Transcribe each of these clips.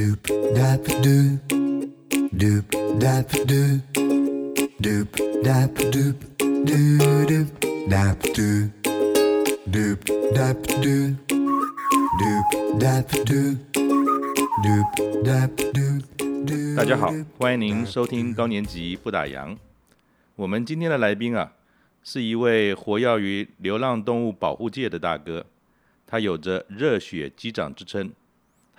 Doop dap doop doop dap doop doop dap doop doo doop dap doop doop dap doop doop dap doop doop dap doop doop 大家好，欢迎您收听高年级不打烊。我们今天的来宾啊，是一位活跃于流浪动物保护界的大哥，他有着热血机长之称。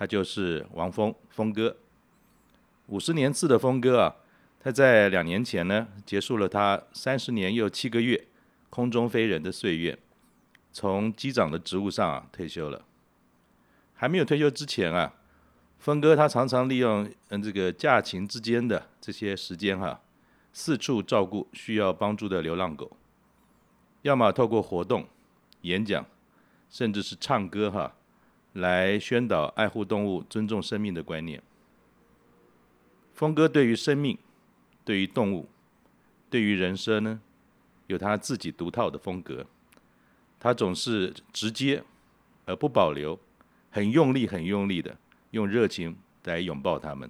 他就是王峰，峰哥。五十年次的峰哥啊，他在两年前呢，结束了他三十年又七个月空中飞人的岁月，从机长的职务上啊退休了。还没有退休之前啊，峰哥他常常利用嗯这个假期之间的这些时间哈、四处照顾需要帮助的流浪狗，要么透过活动、演讲，甚至是唱歌哈、来宣导爱护动物、尊重生命的观念。峰哥对于生命、对于动物、对于人生呢，有他自己独套的风格。他总是直接而不保留，很用力、很用力的用热情来拥抱他们。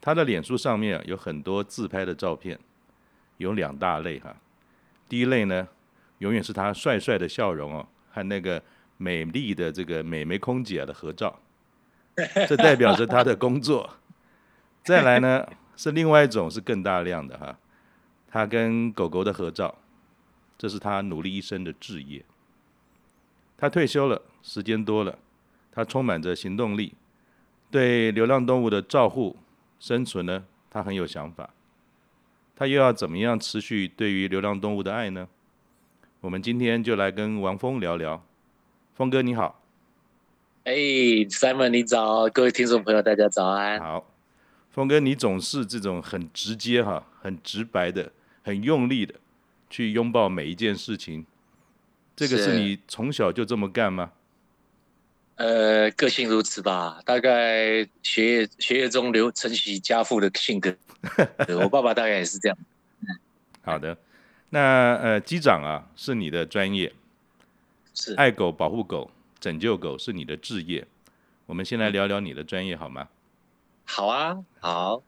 他的脸书上面有很多自拍的照片，有两大类哈。第一类呢，永远是他帅帅的笑容哦，和那个。美丽的这个美眉空姐的合照，这代表着她的工作。再来呢，是另外一种是更大量的哈，她跟狗狗的合照，这是她努力一生的志业。她退休了，时间多了，她充满着行动力，对流浪动物的照护、生存呢，她很有想法。她又要怎么样持续对于流浪动物的爱呢？我们今天就来跟王峰聊聊。峰哥你好，哎、hey，Simon 你早，各位听众朋友大家早安。好，峰哥你总是这种很直接哈，很直白的，很用力的去拥抱每一件事情，这个是你从小就这么干吗？呃，个性如此吧，大概学业学业中留承袭家父的性格，我爸爸大概也是这样。好的，那呃机长啊是你的专业。是爱狗、保护狗、拯救狗是你的志业，我们先来聊聊你的专业好吗？好啊，好。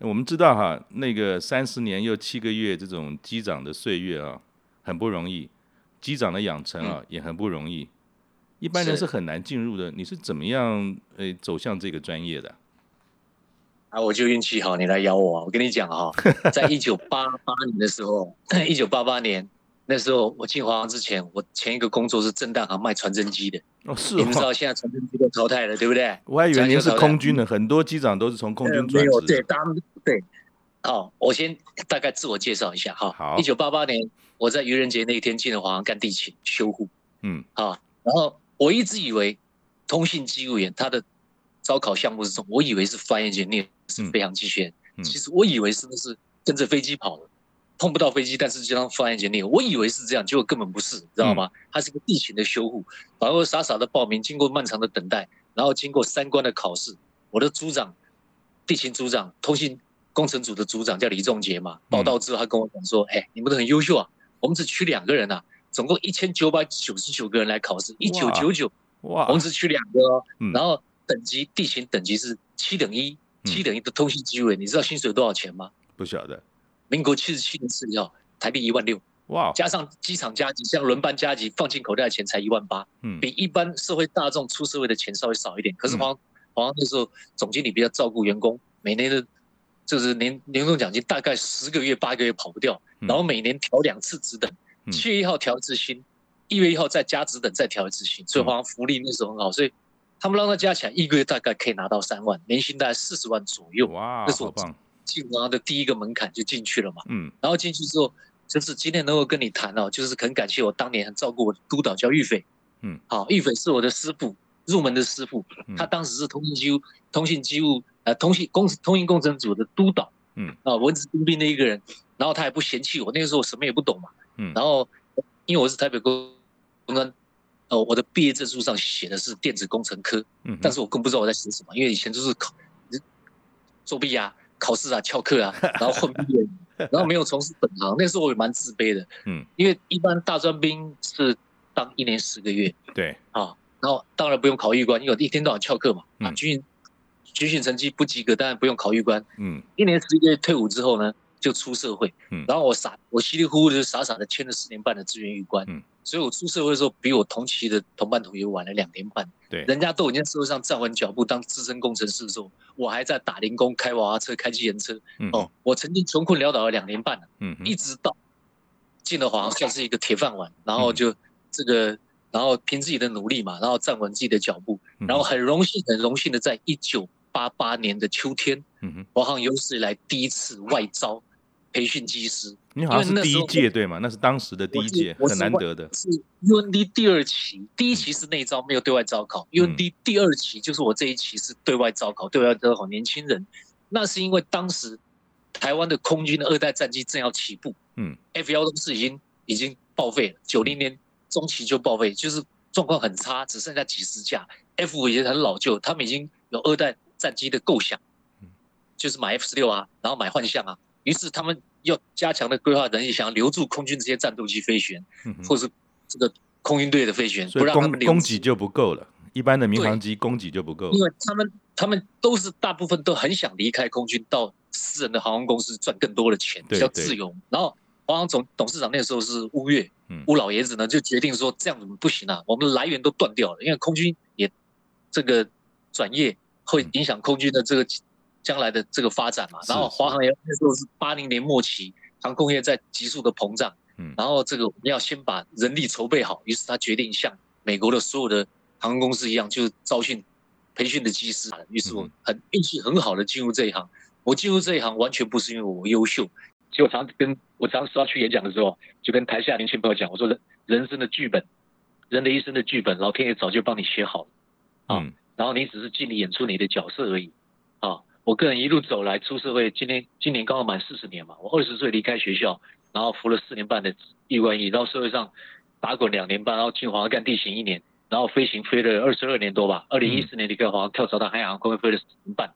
我们知道哈，那个三十年又七个月这种机长的岁月啊，很不容易，机长的养成啊、嗯、也很不容易，一般人是很难进入的。是你是怎么样呃走向这个专业的？啊，我就运气好，你来咬我。我跟你讲哈，在一九八八年的时候，一九八八年。那时候我进华航之前，我前一个工作是正大行卖传真机的。哦，是。你们知道现在传真机都淘汰了，对不对？我还以为您是空军的，很多机长都是从空军转职。没有，对，当对。好，我先大概自我介绍一下哈。好。一九八八年，我在愚人节那一天进了华航干地勤修护。嗯。好，然后我一直以为通信机务员他的招考项目是什么？我以为是翻译机，念是飞航机学院。嗯。其实我以为是不是跟着飞机跑的。碰不到飞机，但是就当放安检练。我以为是这样，结果根本不是，知道吗？它是个地勤的修护，然后傻傻的报名，经过漫长的等待，然后经过三关的考试。我的组长，地勤组长，通信工程组的组长叫李仲杰嘛。报到之后，他跟我讲说：“哎、你们都很优秀啊，我们只取两个人啊，总共一千九百九十九个人来考试，一九九九，哇，我们只取两个然后等级地勤等级是七等一，七等一的通信机位，你知道薪水多少钱吗？不晓得。”民国七十七年四月号，台币一万六，哇！加上机场加急，像轮班加急，放进口袋的钱才一万八，嗯，比一般社会大众出社会的钱稍微少一点。可是华华航那时候总经理比较照顾员工，每年的，就是年年终奖金大概十个月八个月跑不掉，然后每年调两次职等，七月一号调一次薪，一月一号再加职等再调一次薪，所以华航福利那时候很好，所以他们让他加起来一个月大概可以拿到三万，年薪大概四十万左右，哇，那是我棒。进华航的第一个门槛就进去了嘛，嗯，然后进去之后，就是今天能够跟你谈哦，就是很感谢我当年很照顾我的督导叫玉斐，嗯，好，玉斐是我的师傅，入门的师傅，他当时是通信机务、通信机务呃通信工通信工程组的督导，嗯，啊文质彬彬的一个人，然后他也不嫌弃我，那个时候我什么也不懂嘛，嗯，然后因为我是台北工专，呃我的毕业证书上写的是电子工程科，嗯，但是我更不知道我在写什么，因为以前就是考作弊啊。考试啊，翘课啊，然后混毕业，然后没有从事本行。那时候我也蛮自卑的，嗯，因为一般大专兵是当一年十个月，对，啊，然后当然不用考预官，因为我一天到晚翘课嘛，啊，军训军训成绩不及格，当然不用考预官。嗯，一年十一个月退伍之后呢，就出社会。嗯，然后我傻，我稀里糊涂就傻傻的签了四年半的志愿预官。嗯，所以我出社会的时候，比我同期的同班同学晚了两年半。对，人家都已经在社会上站稳脚步，当资深工程师的时候，我还在打零工、开娃娃车、开机人车。嗯，哦，我曾经穷困潦倒了两年半了。嗯，一直到进了华航，算是一个铁饭碗，然后就这个。嗯然后凭自己的努力嘛，然后站稳自己的脚步，然后很荣幸、很荣幸的在一九八八年的秋天，嗯哼，华航有史以来第一次外招培训机师。你好像是第一届对吗？那是当时的第一届，很难得的。是 UND 第二期，第一期是内招，没有对外招考。UND 第二期就是我这一期是对外招考，对外招考年轻人。那是因为当时台湾的空军的二代战机正要起步，嗯，F 幺都是已经已经报废了，九零年。中期就报废，就是状况很差，只剩下几十架。F 五也很老旧，他们已经有二代战机的构想，就是买 F 十六啊，然后买幻象啊。于是他们要加强的规划能力，想要留住空军这些战斗机飞行员，嗯、或是这个空军队的飞行员，不让他们留。供给就不够了，一般的民航机供给就不够。因为他们他们都是大部分都很想离开空军，到私人的航空公司赚更多的钱，比较自由。然后华航总董事长那时候是乌月。乌老爷子呢就决定说，这样子不行啊，我们的来源都断掉了，因为空军也这个转业会影响空军的这个将来的这个发展嘛。然后华航也那时候是八零年末期，航空业在急速的膨胀，嗯然后这个我们要先把人力筹备好，于是他决定像美国的所有的航空公司一样，就招训培训的机师。于是我很运气很好的进入这一行，我进入这一行完全不是因为我优秀。其实我常跟我常说要去演讲的时候，就跟台下年轻朋友讲，我说人人生的剧本，人的一生的剧本，老天爷早就帮你写好了啊，嗯、然后你只是尽力演出你的角色而已啊。我个人一路走来出社会，今天今年刚好满四十年嘛，我二十岁离开学校，然后服了四年半的预官役，到社会上打滚两年半，然后进华航干地勤一年，然后飞行飞了二十二年多吧。二零一四年离开华航，跳槽到海洋航空，飞了四年半。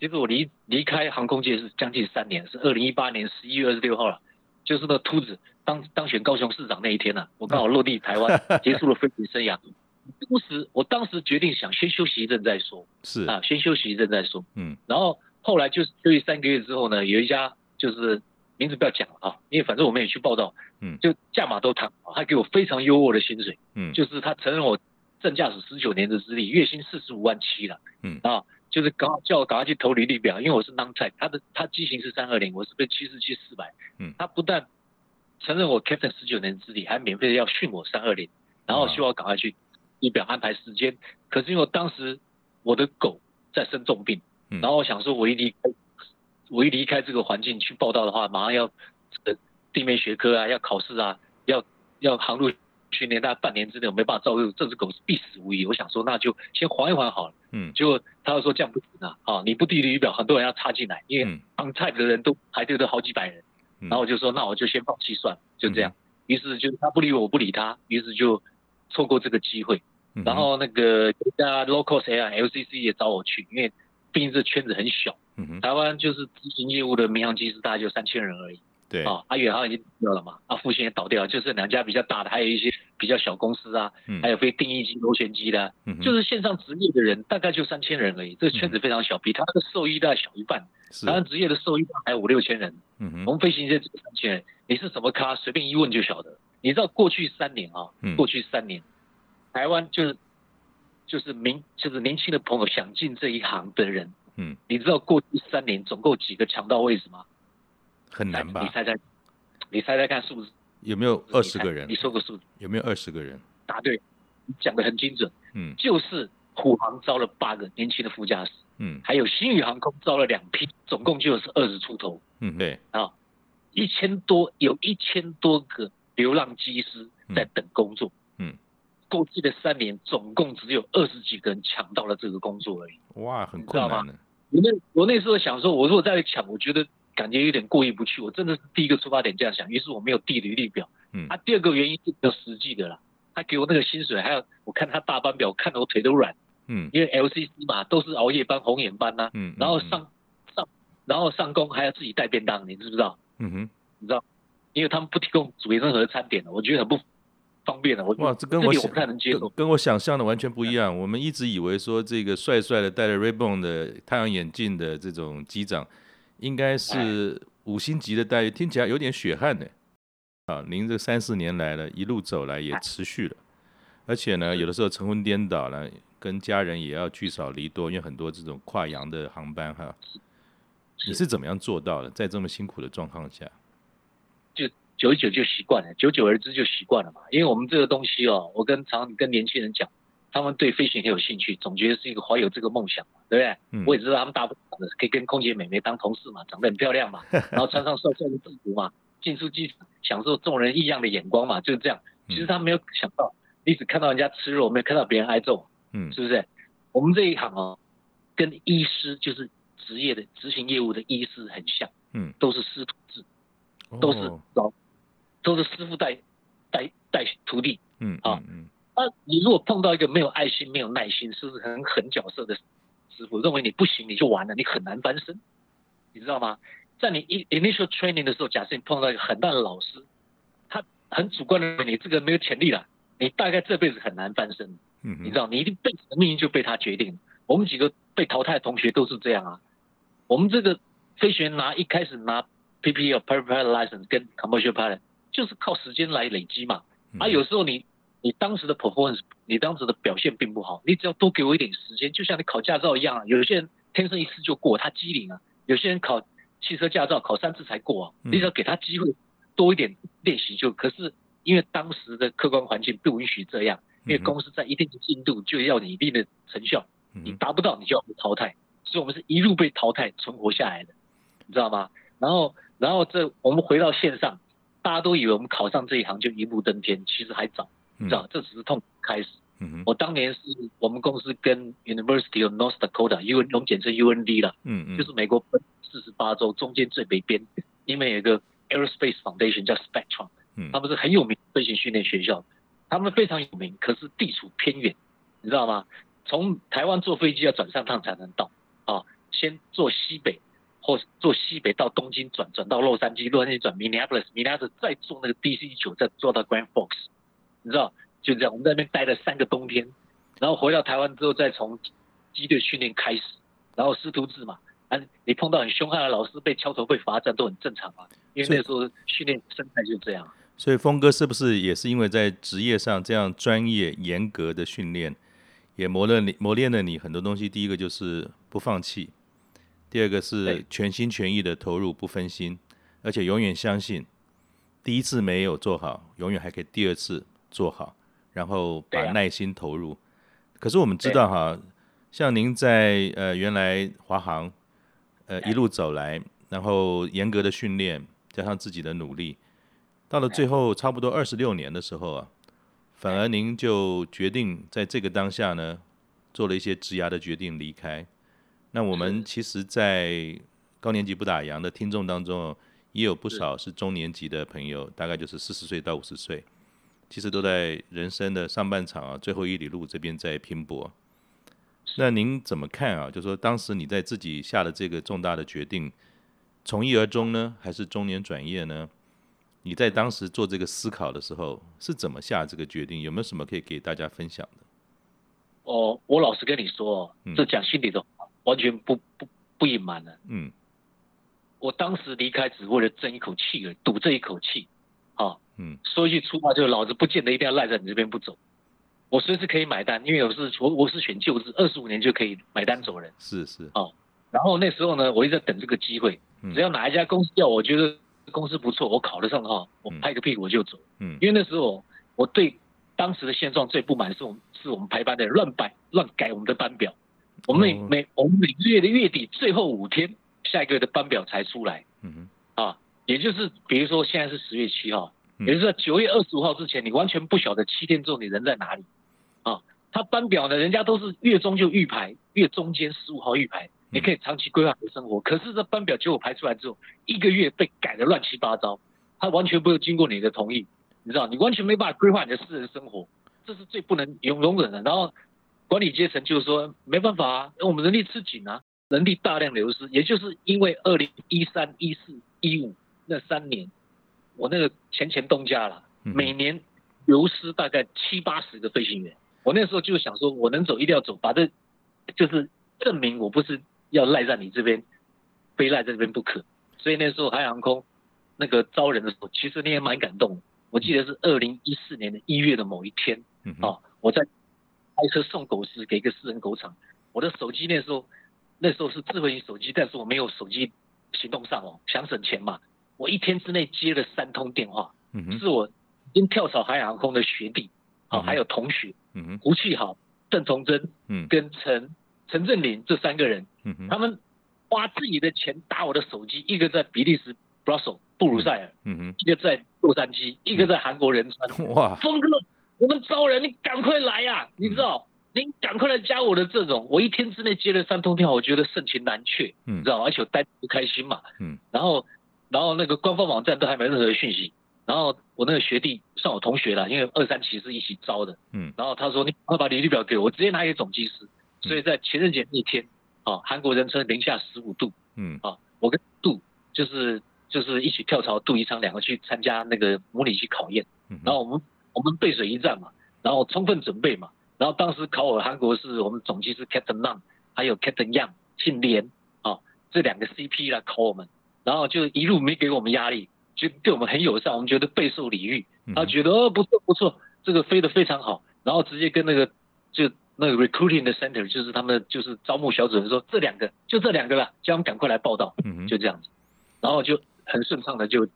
其实我离离开航空界是将近三年，是二零一八年十一月二十六号了，就是那秃子当当选高雄市长那一天呐、啊，我刚好落地台湾，结束了飞行生涯。当时我当时决定想先休息一阵再说，是。啊，先休息一阵再说。嗯，然后后来就是休息三个月之后呢，有一家就是名字不要讲了啊，因为反正我们也去报道，嗯，就价码都谈好，他给我非常优渥的薪水，嗯，就是他承认我正驾驶十九年的资历，月薪四十五万七了，嗯。啊。就是刚好叫我赶快去投履历表，因为我是 non type，他的他机型是三二零，我是被七四七四百，嗯，他不但承认我 captain 十九年资历，还免费要训我三二零，然后希望我赶快去仪表安排时间。可是因为当时我的狗在生重病，然后我想说我一离开我一离开这个环境去报道的话，马上要这个地面学科啊，要考试啊，要要航路。训练大概半年之内我没办法照顾这只狗是必死无疑。我想说那就先缓一缓好了。嗯，结果他又说这样不行啊，啊你不递履历表，很多人要插进来，因为 on type 的人都排队都好几百人。然后我就说那我就先放弃算了，就这样。于是就他不理我，我不理他，于是就错过这个机会。然后那个一家 cost airline LCC 也找我去，因为毕竟这圈子很小。嗯，台湾就是执行业务的民航机师大概就三千人而已。对啊，阿远航已经掉了嘛，啊复兴也倒掉了，就是两家比较大的，还有一些比较小公司啊，嗯、还有非定义机螺旋机的，嗯、就是线上职业的人大概就三千人而已，这个圈子非常小，比他的受益大概小一半。是台湾职业的受益还有五六千人，嗯、哼我们飞行界只有三千人，你是什么咖？随便一问就晓得。你知道过去三年啊，嗯、过去三年，台湾就是就是明就是年轻的朋友想进这一行的人，嗯，你知道过去三年总共几个抢到位置吗？很难吧？你猜猜，你猜猜看数字有没有二十个人？你说个数字有没有二十个人？答对，你讲的很精准。嗯，就是虎航招了八个年轻的副驾驶，嗯，还有新宇航空招了两批，总共就是二十出头。嗯，对啊，一千多有一千多个流浪机师在等工作。嗯，过去的三年总共只有二十几个人抢到了这个工作而已。哇，很困难的。我那我那时候想说，我如果再抢，我觉得。感觉有点过意不去，我真的是第一个出发点这样想，于是我没有递履历表。嗯，啊，第二个原因是比较实际的啦，他给我那个薪水，还有我看他大班表，我看得我腿都软。嗯，因为 LCC 嘛，都是熬夜班、红眼班呐、啊。嗯，然后上上，然后上工还要自己带便当，你知不知道？嗯哼，你知道，因为他们不提供煮任何餐点的，我觉得很不方便了。我哇，这跟我想我不太能接受跟，我想象的完全不一样。我们一直以为说这个帅帅的戴着 Ray-Ban 的太阳眼镜的这种机长，应该是五星级的待遇，听起来有点血汗呢。啊，您这三四年来了，一路走来也持续了，而且呢，有的时候晨昏颠倒了，跟家人也要聚少离多，因为很多这种跨洋的航班哈。你是怎么样做到的？在这么辛苦的状况下，就久一久就习惯了，久久而之就习惯了嘛。因为我们这个东西哦，我跟常跟年轻人讲，他们对飞行很有兴趣，总觉得是一个怀有这个梦想嘛，对不对？嗯、我也知道他们大部分可以跟空姐美眉当同事嘛，长得很漂亮嘛，然后穿上帅帅的制服嘛，进出机场。享受众人异样的眼光嘛，就是这样。其实他没有想到，你只看到人家吃肉，没有看到别人挨揍，嗯，是不是？我们这一行哦，跟医师就是职业的执行业务的医师很像，嗯，都是师徒制，都是老，哦、都是师傅带带带徒弟，嗯啊，嗯，那你如果碰到一个没有爱心、没有耐心、是不是很狠角色的师傅，认为你不行，你就完了，你很难翻身，你知道吗？在你 initial training 的时候，假设你碰到一个很烂的老师，他很主观的认为你这个没有潜力了，你大概这辈子很难翻身。嗯，你知道，你一定辈子的命运就被他决定。我们几个被淘汰的同学都是这样啊。我们这个飞行员拿一开始拿 PPL Private Pilot License 跟 Commercial Pilot，就是靠时间来累积嘛。啊，有时候你你当时的 performance，你当时的表现并不好，你只要多给我一点时间，就像你考驾照一样啊。有些人天生一次就过，他机灵啊；有些人考汽车驾照考三次才过啊，你只要给他机会多一点练习就。可是因为当时的客观环境不允许这样，因为公司在一定的进度就要你一定的成效，你达不到你就要被淘汰，所以我们是一路被淘汰存活下来的，你知道吗？然后然后这我们回到线上，大家都以为我们考上这一行就一步登天，其实还早，你知道这只是痛苦开始。我当年是我们公司跟 University of North Dakota，U 我们简称 UND 了，嗯嗯，就是美国四十八州中间最北边，因为有一个 Aerospace Foundation 叫 Spectrum，嗯，他们是很有名飞行训练学校，他们非常有名，可是地处偏远，你知道吗？从台湾坐飞机要转三趟才能到，啊，先坐西北，或坐西北到东京转，转到洛杉矶，洛杉矶转 Minneapolis，Minneapolis 再坐那个 DC 九再坐到 Grand Forks，你知道？就这样，我们在那边待了三个冬天，然后回到台湾之后，再从机队训练开始，然后师徒制嘛，啊，你碰到很凶悍的老师，被敲头被罚站都很正常啊，因为那时候训练生态就这样。所以峰哥是不是也是因为在职业上这样专业严格的训练，也磨了你磨练了你很多东西？第一个就是不放弃，第二个是全心全意的投入不分心，而且永远相信第一次没有做好，永远还可以第二次做好。然后把耐心投入，啊、可是我们知道哈，啊、像您在呃原来华航，呃一路走来，然后严格的训练加上自己的努力，到了最后差不多二十六年的时候啊，反而您就决定在这个当下呢，做了一些职涯的决定离开。那我们其实，在高年级不打烊的听众当中，也有不少是中年级的朋友，大概就是四十岁到五十岁。其实都在人生的上半场啊，最后一里路这边在拼搏。那您怎么看啊？就说当时你在自己下了这个重大的决定，从一而终呢，还是中年转业呢？你在当时做这个思考的时候，是怎么下这个决定？有没有什么可以给大家分享的？哦，我老实跟你说，这讲心里的话，完全不不不隐瞒了。嗯，我当时离开只为了争一口气而已，赌这一口气。啊，嗯，说一句粗话，就是老子不见得一定要赖在你这边不走，我随时可以买单，因为我是我我是选旧制，二十五年就可以买单走人。是是，啊，然后那时候呢，我一直在等这个机会，只要哪一家公司要我觉得公司不错，我考得上的话，我拍个屁股我就走。嗯，因为那时候我对当时的现状最不满，是我们是我们排班的乱摆乱改我们的班表，我们每每我们每个月的月底最后五天，下一个月的班表才出来。嗯哼。也就是，比如说现在是十月七号，也就是在九月二十五号之前，你完全不晓得七天之后你人在哪里，啊，他班表呢，人家都是月中就预排，月中间十五号预排，你可以长期规划你的生活。可是这班表结果排出来之后，一个月被改的乱七八糟，他完全不会经过你的同意，你知道，你完全没办法规划你的私人生活，这是最不能容容忍的。然后管理阶层就是说，没办法啊，我们人力吃紧啊，人力大量流失，也就是因为二零一三、一四、一五。那三年，我那个钱钱东家了，每年流失大概七八十个飞行员。我那时候就想说，我能走一定要走，把这就是证明我不是要赖在你这边，非赖在这边不可。所以那时候海洋航空那个招人的时候，其实你也蛮感动。我记得是二零一四年的一月的某一天，嗯、啊，我在开车送狗食给一个私人狗场，我的手机那时候那时候是智慧型手机，但是我没有手机行动上哦，想省钱嘛，我一天之内接了三通电话，嗯、是我已经跳槽海洋航空的学弟，啊，嗯、还有同学。嗯，胡气好，邓崇祯，嗯，跟陈陈振林这三个人，嗯哼，他们花自己的钱打我的手机，一个在比利时 Brussels 布鲁塞尔，嗯哼，一个在洛杉矶，一个在韩国仁川，哇，峰哥，我们招人，你赶快来呀，你知道，你赶快来加我的这种，我一天之内接了三通电话，我觉得盛情难却，嗯，你知道，而且我待不开心嘛，嗯，然后，然后那个官方网站都还没任何讯息。然后我那个学弟算我同学了，因为二三期是一起招的。嗯。然后他说：“你快把履历表给我，我直接拿给总机师。”所以在情人节那天，啊，韩国人称零下十五度。嗯。啊，我跟杜就是就是一起跳槽，杜宜昌两个去参加那个模拟器考验。嗯。然后我们我们背水一战嘛，然后充分准备嘛。然后当时考我韩国是我们总机是 Captain Nam，还有 Captain Yang 姓连啊，这两个 CP 来考我们，然后就一路没给我们压力。就对我们很友善，我们觉得备受礼遇。他觉得哦不错不错，这个飞得非常好，然后直接跟那个就那个 recruiting 的 center，就是他们就是招募小组人说，这两个就这两个了，叫我们赶快来报道，就这样子，然后就很顺畅的就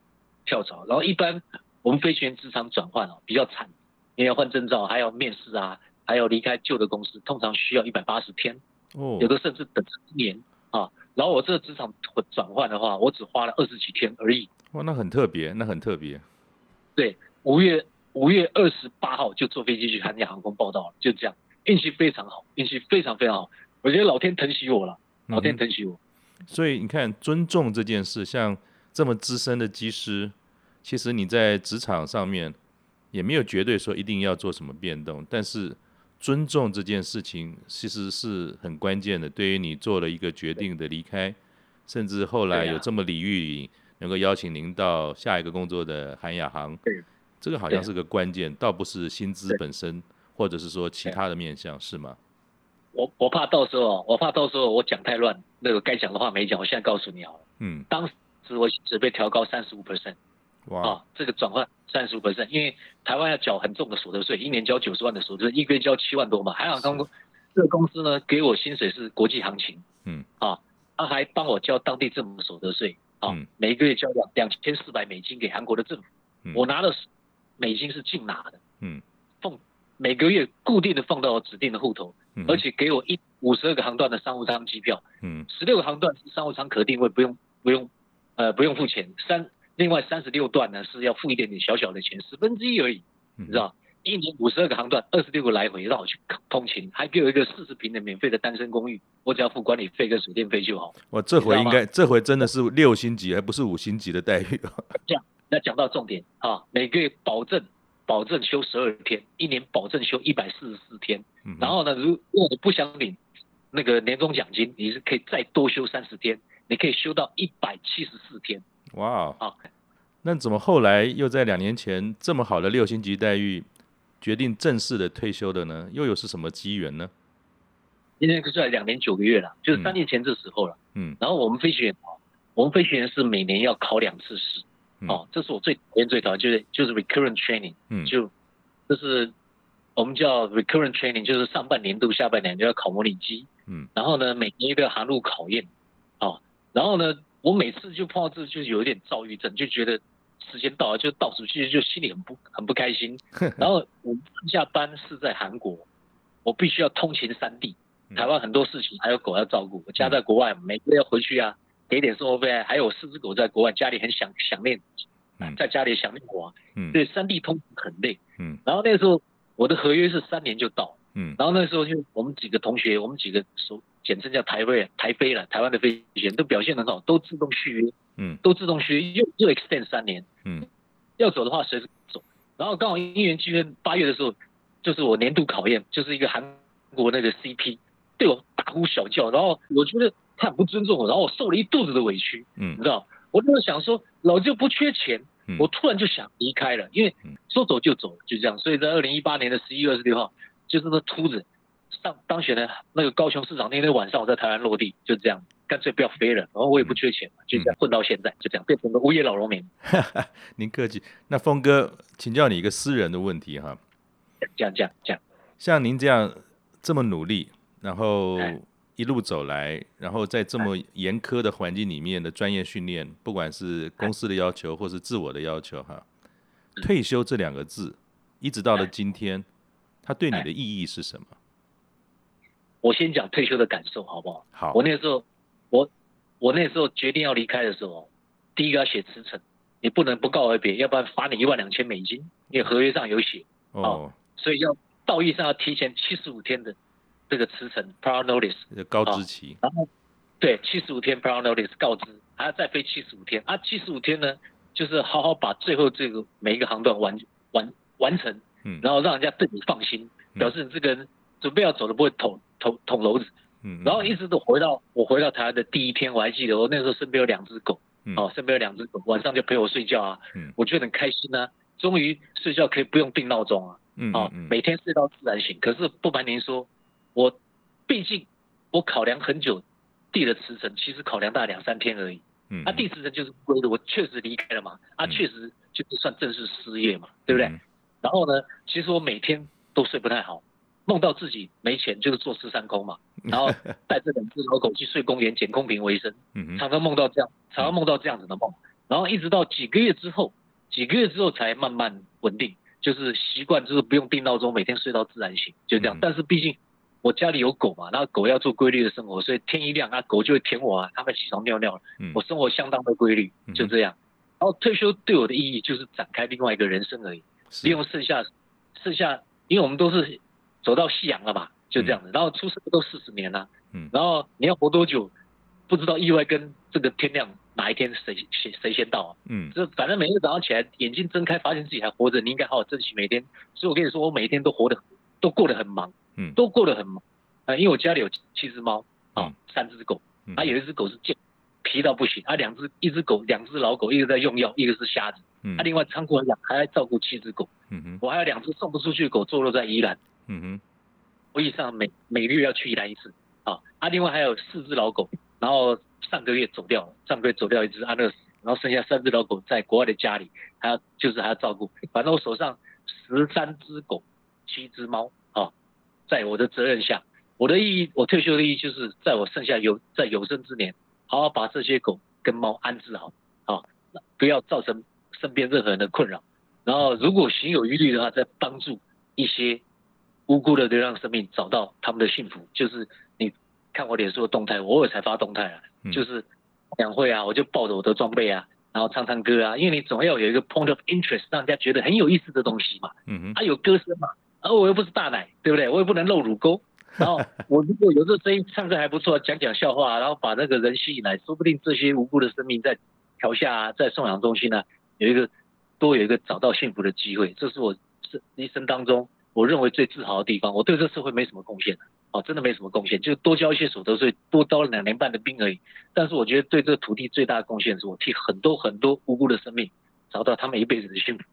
跳槽。然后一般我们飞行员职场转换哦比较惨，因为要换证照，还要面试啊，还要离开旧的公司，通常需要一百八十天，哦，有的甚至等一年啊。然后我这个职场转换的话，我只花了二十几天而已。哇，那很特别，那很特别。对，五月五月二十八号就坐飞机去韩亚航空报道了，就这样，运气非常好，运气非常非常好。我觉得老天疼惜我了，老天疼惜我。嗯。所以你看，尊重这件事，像这么资深的机师，其实你在职场上面也没有绝对说一定要做什么变动，但是尊重这件事情其实是很关键的。对于你做了一个决定的离开，甚至后来有这么礼遇。能够邀请您到下一个工作的韩亚航，这个好像是个关键，倒不是薪资本身，或者是说其他的面向，是吗？我我怕到时候，我怕到时候我讲太乱，那个该讲的话没讲，我现在告诉你好了。嗯。当时我只被调高三十五 percent，哇，啊，这个转换三十五 percent，因为台湾要缴很重的所得税，一年交九十万的所得税，一个月交七万多嘛。韩亚航空这个公司呢，给我薪水是国际行情，嗯，啊，他还帮我交当地政府所得税。啊，每个月交两两千四百美金给韩国的政府，嗯、我拿的美金是净拿的，嗯，放每个月固定的放到指定的户头，嗯、而且给我一五十二个航段的商务舱机票，嗯，十六个航段是商务舱可定位，不用不用呃不用付钱，三另外三十六段呢是要付一点点小小的钱，十分之一而已，嗯、你知道。一年五十二个航段，二十六个来回，让我去通勤，还给我一个四十平的免费的单身公寓，我只要付管理费跟水电费就好。我，这回应该这回真的是六星级，而不是五星级的待遇。这样，那讲到重点啊，每个月保证保证休十二天，一年保证休一百四十四天。嗯、然后呢，如果我不想领那个年终奖金，你是可以再多休三十天，你可以休到一百七十四天。哇，啊，那怎么后来又在两年前这么好的六星级待遇？决定正式的退休的呢，又有是什么机缘呢？今天可是两年九个月了，就是三年前这时候了。嗯，然后我们飞行员，我们飞行员是每年要考两次试。嗯、哦，这是我最讨厌最讨厌，就是就是 recurrent training。嗯，就就是我们叫 recurrent training，就是上半年度、下半年就要考模拟机。嗯，然后呢，每年一个航路考验。哦，然后呢，我每次就碰到这就有一点躁郁症，就觉得。时间到了，就倒数，其实就心里很不很不开心。然后我上下班是在韩国，我必须要通勤三地，台湾很多事情还有狗要照顾，我家在国外，每个月要回去啊，给点生活费。还有四只狗在国外，家里很想想念，在家里想念我。嗯，对，三地通勤很累。嗯，然后那个时候我的合约是三年就到。嗯，然后那个时候就我们几个同学，我们几个说简称叫台飞，台飞了，台湾的飞行员都表现很好，都自动续约。嗯，都自动续约又又 extend 三年。嗯，要走的话随时走。然后刚好因缘际会，八月的时候就是我年度考验，就是一个韩国那个 CP 对我大呼小叫，然后我觉得他很不尊重我，然后我受了一肚子的委屈。嗯，你知道，我就是想说，老子又不缺钱，嗯、我突然就想离开了，因为说走就走，就这样。所以在二零一八年的十一月二十六号，就是那秃子上当选的那个高雄市长那天晚上，我在台湾落地，就这样，干脆不要飞了。然后我也不缺钱嘛，就这样混到现在，就这样变成了无业老农民。您客气。那峰哥，请教你一个私人的问题哈。这样这样这样。像您这样这么努力，然后。一路走来，然后在这么严苛的环境里面的专业训练，不管是公司的要求或是自我的要求，哈，退休这两个字，一直到了今天，它对你的意义是什么？我先讲退休的感受，好不好？好。我那时候，我我那时候决定要离开的时候，第一个要写辞呈，你不能不告而别，要不然罚你一万两千美金，因为合约上有写。哦。所以要道义上要提前七十五天的。这个辞呈 prior notice 告知期，然后对七十五天 prior notice 告知，还要再飞七十五天啊，七十五天呢，就是好好把最后这个每一个航段完完完成，嗯，然后让人家对你放心，嗯、表示你这个人准备要走的不会捅捅捅娄子，嗯，然后一直都回到我回到台湾的第一天，我还记得我那时候身边有两只狗，嗯、哦，身边有两只狗，晚上就陪我睡觉啊，嗯，我觉得很开心啊，终于睡觉可以不用定闹钟啊，嗯，哦，每天睡到自然醒，可是不瞒您说。我毕竟我考量很久递了辞呈，其实考量大概两三天而已。嗯，啊，递辞呈就是归的，我确实离开了嘛。啊，确实就是算正式失业嘛，对不对？然后呢，其实我每天都睡不太好，梦到自己没钱，就是坐吃山空嘛。然后带着两只老狗去睡公园捡空瓶为生，常常梦到这样，常常梦到这样子的梦。然后一直到几个月之后，几个月之后才慢慢稳定，就是习惯就是不用定闹钟，每天睡到自然醒，就这样。但是毕竟。我家里有狗嘛，然后狗要做规律的生活，所以天一亮啊，狗就会舔我啊，它们起床尿尿我生活相当的规律，就这样。嗯、然后退休对我的意义就是展开另外一个人生而已，利用剩下剩下，因为我们都是走到夕阳了吧，就这样子。嗯、然后出生都四十年了，嗯，然后你要活多久，不知道意外跟这个天亮哪一天谁谁谁先到啊？嗯，这反正每天早上起来眼睛睁开，发现自己还活着，你应该好好珍惜每天。所以我跟你说，我每一天都活得都过得很忙。嗯，都过得很忙，啊，因为我家里有七只猫，啊，三只狗，啊，有一只狗是健，皮到不行，啊，两只，一只狗，两只老狗，一个在用药，一个是瞎子，嗯，啊，另外仓库养还要照顾七只狗，嗯哼，我还有两只送不出去的狗坐落在宜兰，嗯哼，我以上每每个月要去宜兰一次，啊，啊，另外还有四只老狗，然后上个月走掉了，上个月走掉一只安乐死，然后剩下三只老狗在国外的家里，还要就是还要照顾，反正我手上十三只狗，七只猫啊。在我的责任下，我的意义，我退休的意义就是在我剩下有在有生之年，好好把这些狗跟猫安置好，啊，不要造成身边任何人的困扰。然后如果行有余力的话，再帮助一些无辜的流浪生命找到他们的幸福。就是你看我脸书的动态，我偶尔才发动态啊，就是两会啊，我就抱着我的装备啊，然后唱唱歌啊，因为你总要有一个 point of interest，让人家觉得很有意思的东西嘛。嗯哼，啊有歌声嘛。而我又不是大奶，对不对？我也不能露乳沟。然后 我如果有这声音，唱歌还不错，讲讲笑话，然后把那个人吸引来，说不定这些无辜的生命在桥下啊，在送养中心呢，有一个多有一个找到幸福的机会。这是我生一生当中我认为最自豪的地方。我对这社会没什么贡献，哦，真的没什么贡献，就多交一些所得税，多交了两年半的兵而已。但是我觉得对这个土地最大的贡献是我替很多很多无辜的生命找到他们一辈子的幸福。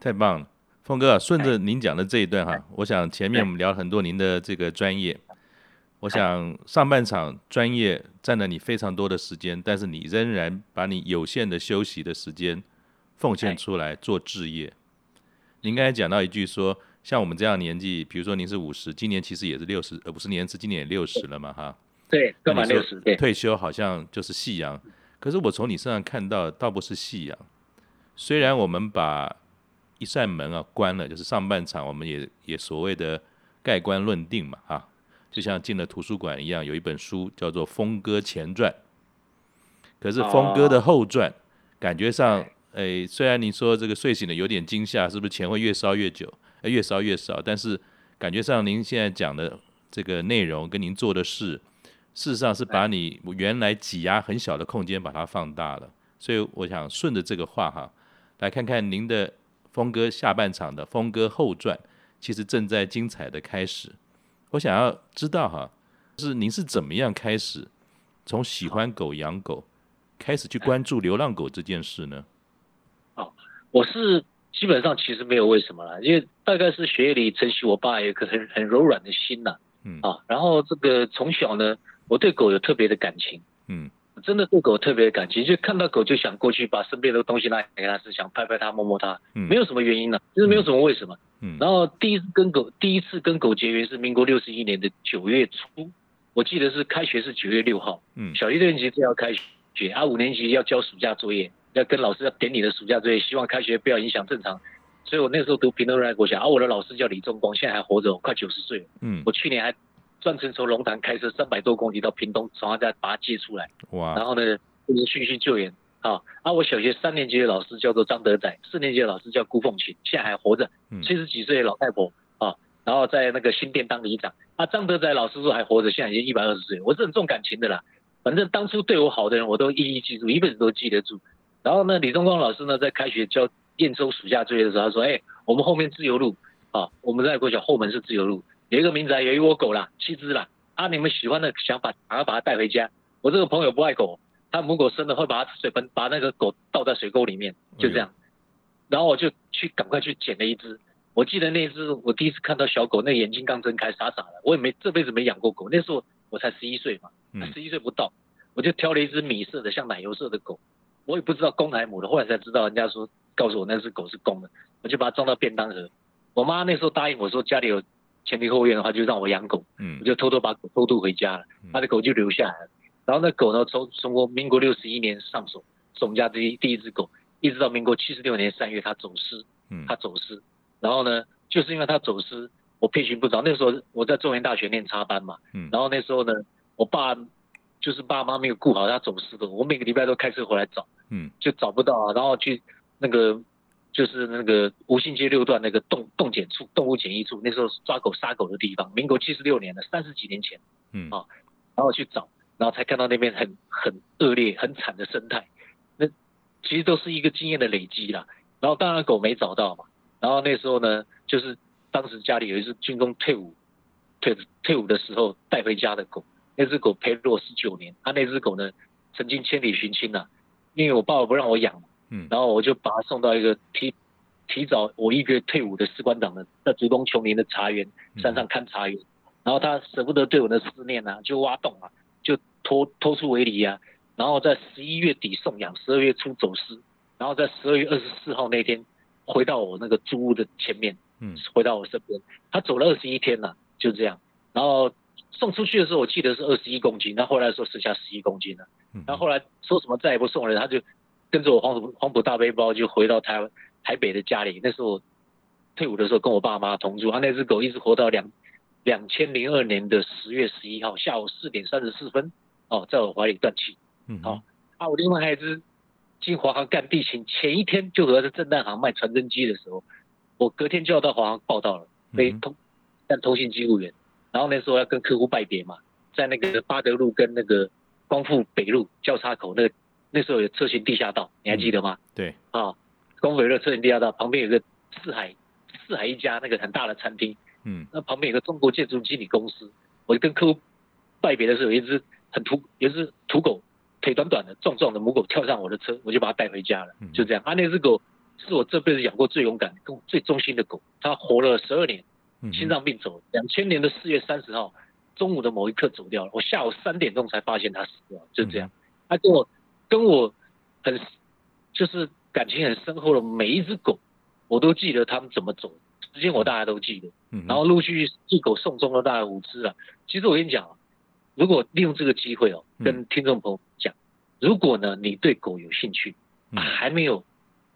太棒了。峰哥啊，顺着您讲的这一段哈，我想前面我们聊很多您的这个专业，我想上半场专业占了你非常多的时间，但是你仍然把你有限的休息的时间奉献出来做置业。您刚才讲到一句说，像我们这样年纪，比如说您是五十，今年其实也是六十，呃，不是年是，今年也六十了嘛，哈。对，刚满六十。对，退休好像就是夕阳，可是我从你身上看到，倒不是夕阳。虽然我们把一扇门啊关了，就是上半场我们也也所谓的盖棺论定嘛，哈，就像进了图书馆一样，有一本书叫做《峰哥前传》，可是峰哥的后传，感觉上，诶，虽然你说这个睡醒了有点惊吓，是不是钱会越烧越久，越烧越少？但是感觉上您现在讲的这个内容跟您做的事，事实上是把你原来挤压很小的空间把它放大了。所以我想顺着这个话哈，来看看您的。峰哥下半场的峰哥后传，其实正在精彩的开始。我想要知道哈，就是您是怎么样开始从喜欢狗养狗，开始去关注流浪狗这件事呢？哦，我是基本上其实没有为什么啦，因为大概是血液里承袭我爸有一颗很很柔软的心呐，嗯。啊，然后这个从小呢，我对狗有特别的感情，嗯，真的对狗特别的感情，就看到狗就想过去把身边的东西拿给它，是想拍拍它摸摸它，嗯，没有什么原因呢，就是没有什么为什么，嗯，然后第一次跟狗第一次跟狗结缘是民国六十一年的九月初，我记得是开学是九月六号，嗯，小一六年级就要开学，啊五年级要交暑假作业。要跟老师要点你的暑假作业，希望开学不要影响正常。所以我那时候读平东人爱国小，而、啊、我的老师叫李仲光，现在还活着，快九十岁了。嗯，我去年还专程从龙潭开车三百多公里到屏东，从他家把他接出来。哇！然后呢，就是训训救援啊。啊，我小学三年级的老师叫做张德仔，四年级的老师叫辜凤琴，现在还活着，七十几岁的老太婆啊。然后在那个新店当里长。啊，张德仔老师说还活着，现在已经一百二十岁。我是很重感情的啦，反正当初对我好的人，我都一一记住，一辈子都记得住。然后呢，李东光老师呢，在开学交验收暑假作业的时候，他说：“哎，我们后面自由路啊，我们在国小后门是自由路，有一个民宅，有一窝狗啦，七只啦。啊，你们喜欢的想把，赶快把它带回家。我这个朋友不爱狗，他母狗生了会把它水盆把那个狗倒在水沟里面，就这样。然后我就去赶快去捡了一只。我记得那只我第一次看到小狗，那眼睛刚睁开，傻傻的。我也没这辈子没养过狗，那时候我才十一岁嘛，十一岁不到，我就挑了一只米色的，像奶油色的狗。”我也不知道公还是母的，后来才知道人家说告诉我那只狗是公的，我就把它装到便当盒。我妈那时候答应我说家里有前庭后院的话就让我养狗，嗯，我就偷偷把狗偷渡回家了，他的狗就留下来了。然后那狗呢从从我民国六十一年上手，是我们家第一第一只狗，一直到民国七十六年三月它走失，嗯，它走失，然后呢就是因为它走失，我遍寻不着。那时候我在中原大学念插班嘛，嗯，然后那时候呢我爸。就是爸妈没有顾好他走失的，我每个礼拜都开车回来找，嗯，就找不到啊，然后去那个就是那个吴兴街六段那个动动检处动物检疫处，那时候抓狗杀狗的地方，民国七十六年的，三十几年前，嗯啊，然后去找，然后才看到那边很很恶劣、很惨的生态，那其实都是一个经验的累积啦。然后当然狗没找到嘛，然后那时候呢，就是当时家里有一只军中退伍退退伍的时候带回家的狗。那只狗陪了我十九年，他、啊、那只狗呢，曾经千里寻亲呐，因为我爸爸不让我养，嗯，然后我就把它送到一个提提早我一个月退伍的士官长的在竹东琼林的茶园山上看茶园，嗯、然后他舍不得对我的思念啊，就挖洞啊，就拖拖出围篱啊，然后在十一月底送养，十二月初走失，然后在十二月二十四号那天回到我那个租屋的前面，嗯，回到我身边，他走了二十一天呐，就这样，然后。送出去的时候，我记得是二十一公斤，那后来说剩下十一公斤了。然后后来说什么再也不送人，他就跟着我黄埔黄埔大背包就回到台湾台北的家里。那时候退伍的时候跟我爸妈同住，他那只狗一直活到两两千零二年的十月十一号下午四点三十四分，哦，在我怀里断气。嗯，好啊，我另外还有一只进华航干地勤，前一天就和在正大航卖传真机的时候，我隔天就要到华航报道了，被通干通信机务员。然后那时候要跟客户拜别嘛，在那个八德路跟那个光复北路交叉口，那个那时候有车行地下道，你还记得吗？嗯、对，啊，光复北路车行地下道旁边有个四海四海一家那个很大的餐厅，嗯，那旁边有个中国建筑经理公司，我就跟客户拜别的时候，有一只很土，有一只土狗，腿短短的壮壮的母狗跳上我的车，我就把它带回家了，就这样。啊，那只狗是我这辈子养过最勇敢、跟最忠心的狗，它活了十二年。心脏病走，两千年的四月三十号中午的某一刻走掉了。我下午三点钟才发现他死掉，就这样。他跟我跟我很就是感情很深厚的每一只狗，我都记得他们怎么走，时间我大家都记得。然后陆续一狗送终了大概五只了。其实我跟你讲，如果利用这个机会哦，跟听众朋友讲，如果呢你对狗有兴趣，还没有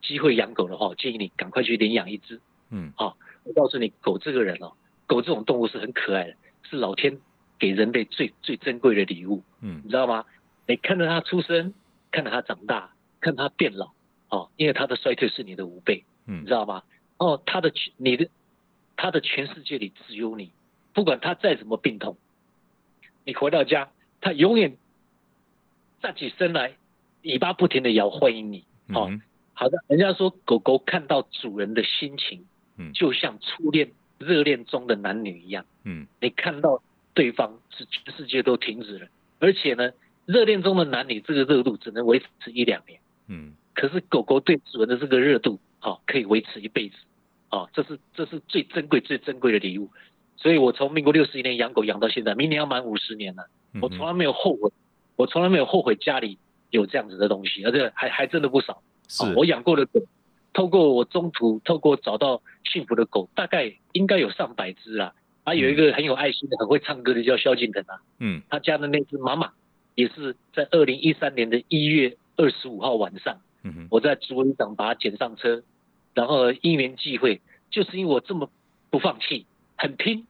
机会养狗的话，我建议你赶快去领养一只。嗯，好。我告诉你，狗这个人哦，狗这种动物是很可爱的，是老天给人类最最珍贵的礼物。嗯，你知道吗？你看着它出生，看着它长大，看它变老，哦，因为它的衰退是你的五倍。嗯，你知道吗？哦，它的你的它的全世界里只有你，不管它再怎么病痛，你回到家，它永远站起身来，尾巴不停的摇，欢迎你。哦，嗯、好的，人家说狗狗看到主人的心情。就像初恋、热恋中的男女一样，嗯，你看到对方是全世界都停止了，而且呢，热恋中的男女这个热度只能维持一两年，嗯，可是狗狗对主人的这个热度哦，可以维持一辈子，哦，这是这是最珍贵最珍贵的礼物。所以我从民国六十一年养狗养到现在，明年要满五十年了，我从来没有后悔，我从来没有后悔家里有这样子的东西，而且还还真的不少。是。我养过的狗，透过我中途透过找到幸福的狗，大概应该有上百只啦。啊，有一个很有爱心的、很会唱歌的叫萧敬腾啊，嗯，他家的那只妈妈也是在二零一三年的一月二十五号晚上，我在竹围港把它捡上车，然后因缘际会，就是因为我这么不放弃，很拼，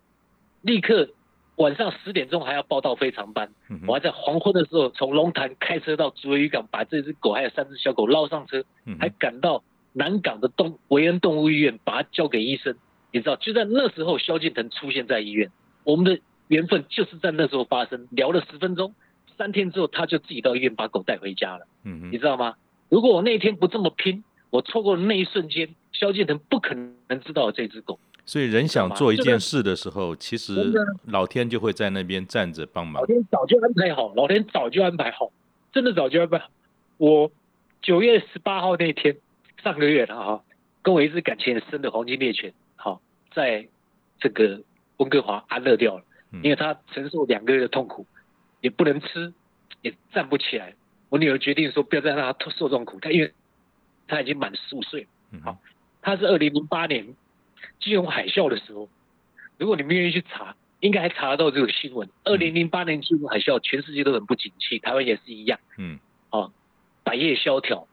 立刻晚上十点钟还要报到非常班，嗯、我还在黄昏的时候从龙潭开车到竹围港，把这只狗还有三只小狗捞上车，嗯、还赶到南港的动维恩动物医院，把它交给医生。你知道，就在那时候，萧敬腾出现在医院，我们的缘分就是在那时候发生。聊了十分钟，三天之后他就自己到医院把狗带回家了。嗯嗯，你知道吗？如果我那一天不这么拼，我错过了那一瞬间，萧敬腾不可能知道这只狗。所以人想做一件事的时候，其实老天就会在那边站着帮忙。老天早就安排好，老天早就安排好，真的早就安排好。我九月十八号那天，上个月了哈，跟我一直感情很深的黄金猎犬。好在这个温哥华安乐掉了，因为他承受两个月的痛苦，也不能吃，也站不起来。我女儿决定说，不要再让他受这种苦，他因为他已经满十五岁。好，他是二零零八年金融海啸的时候，如果你们愿意去查，应该还查得到这个新闻。二零零八年金融海啸，全世界都很不景气，台湾也是一样。嗯，啊，百业萧条，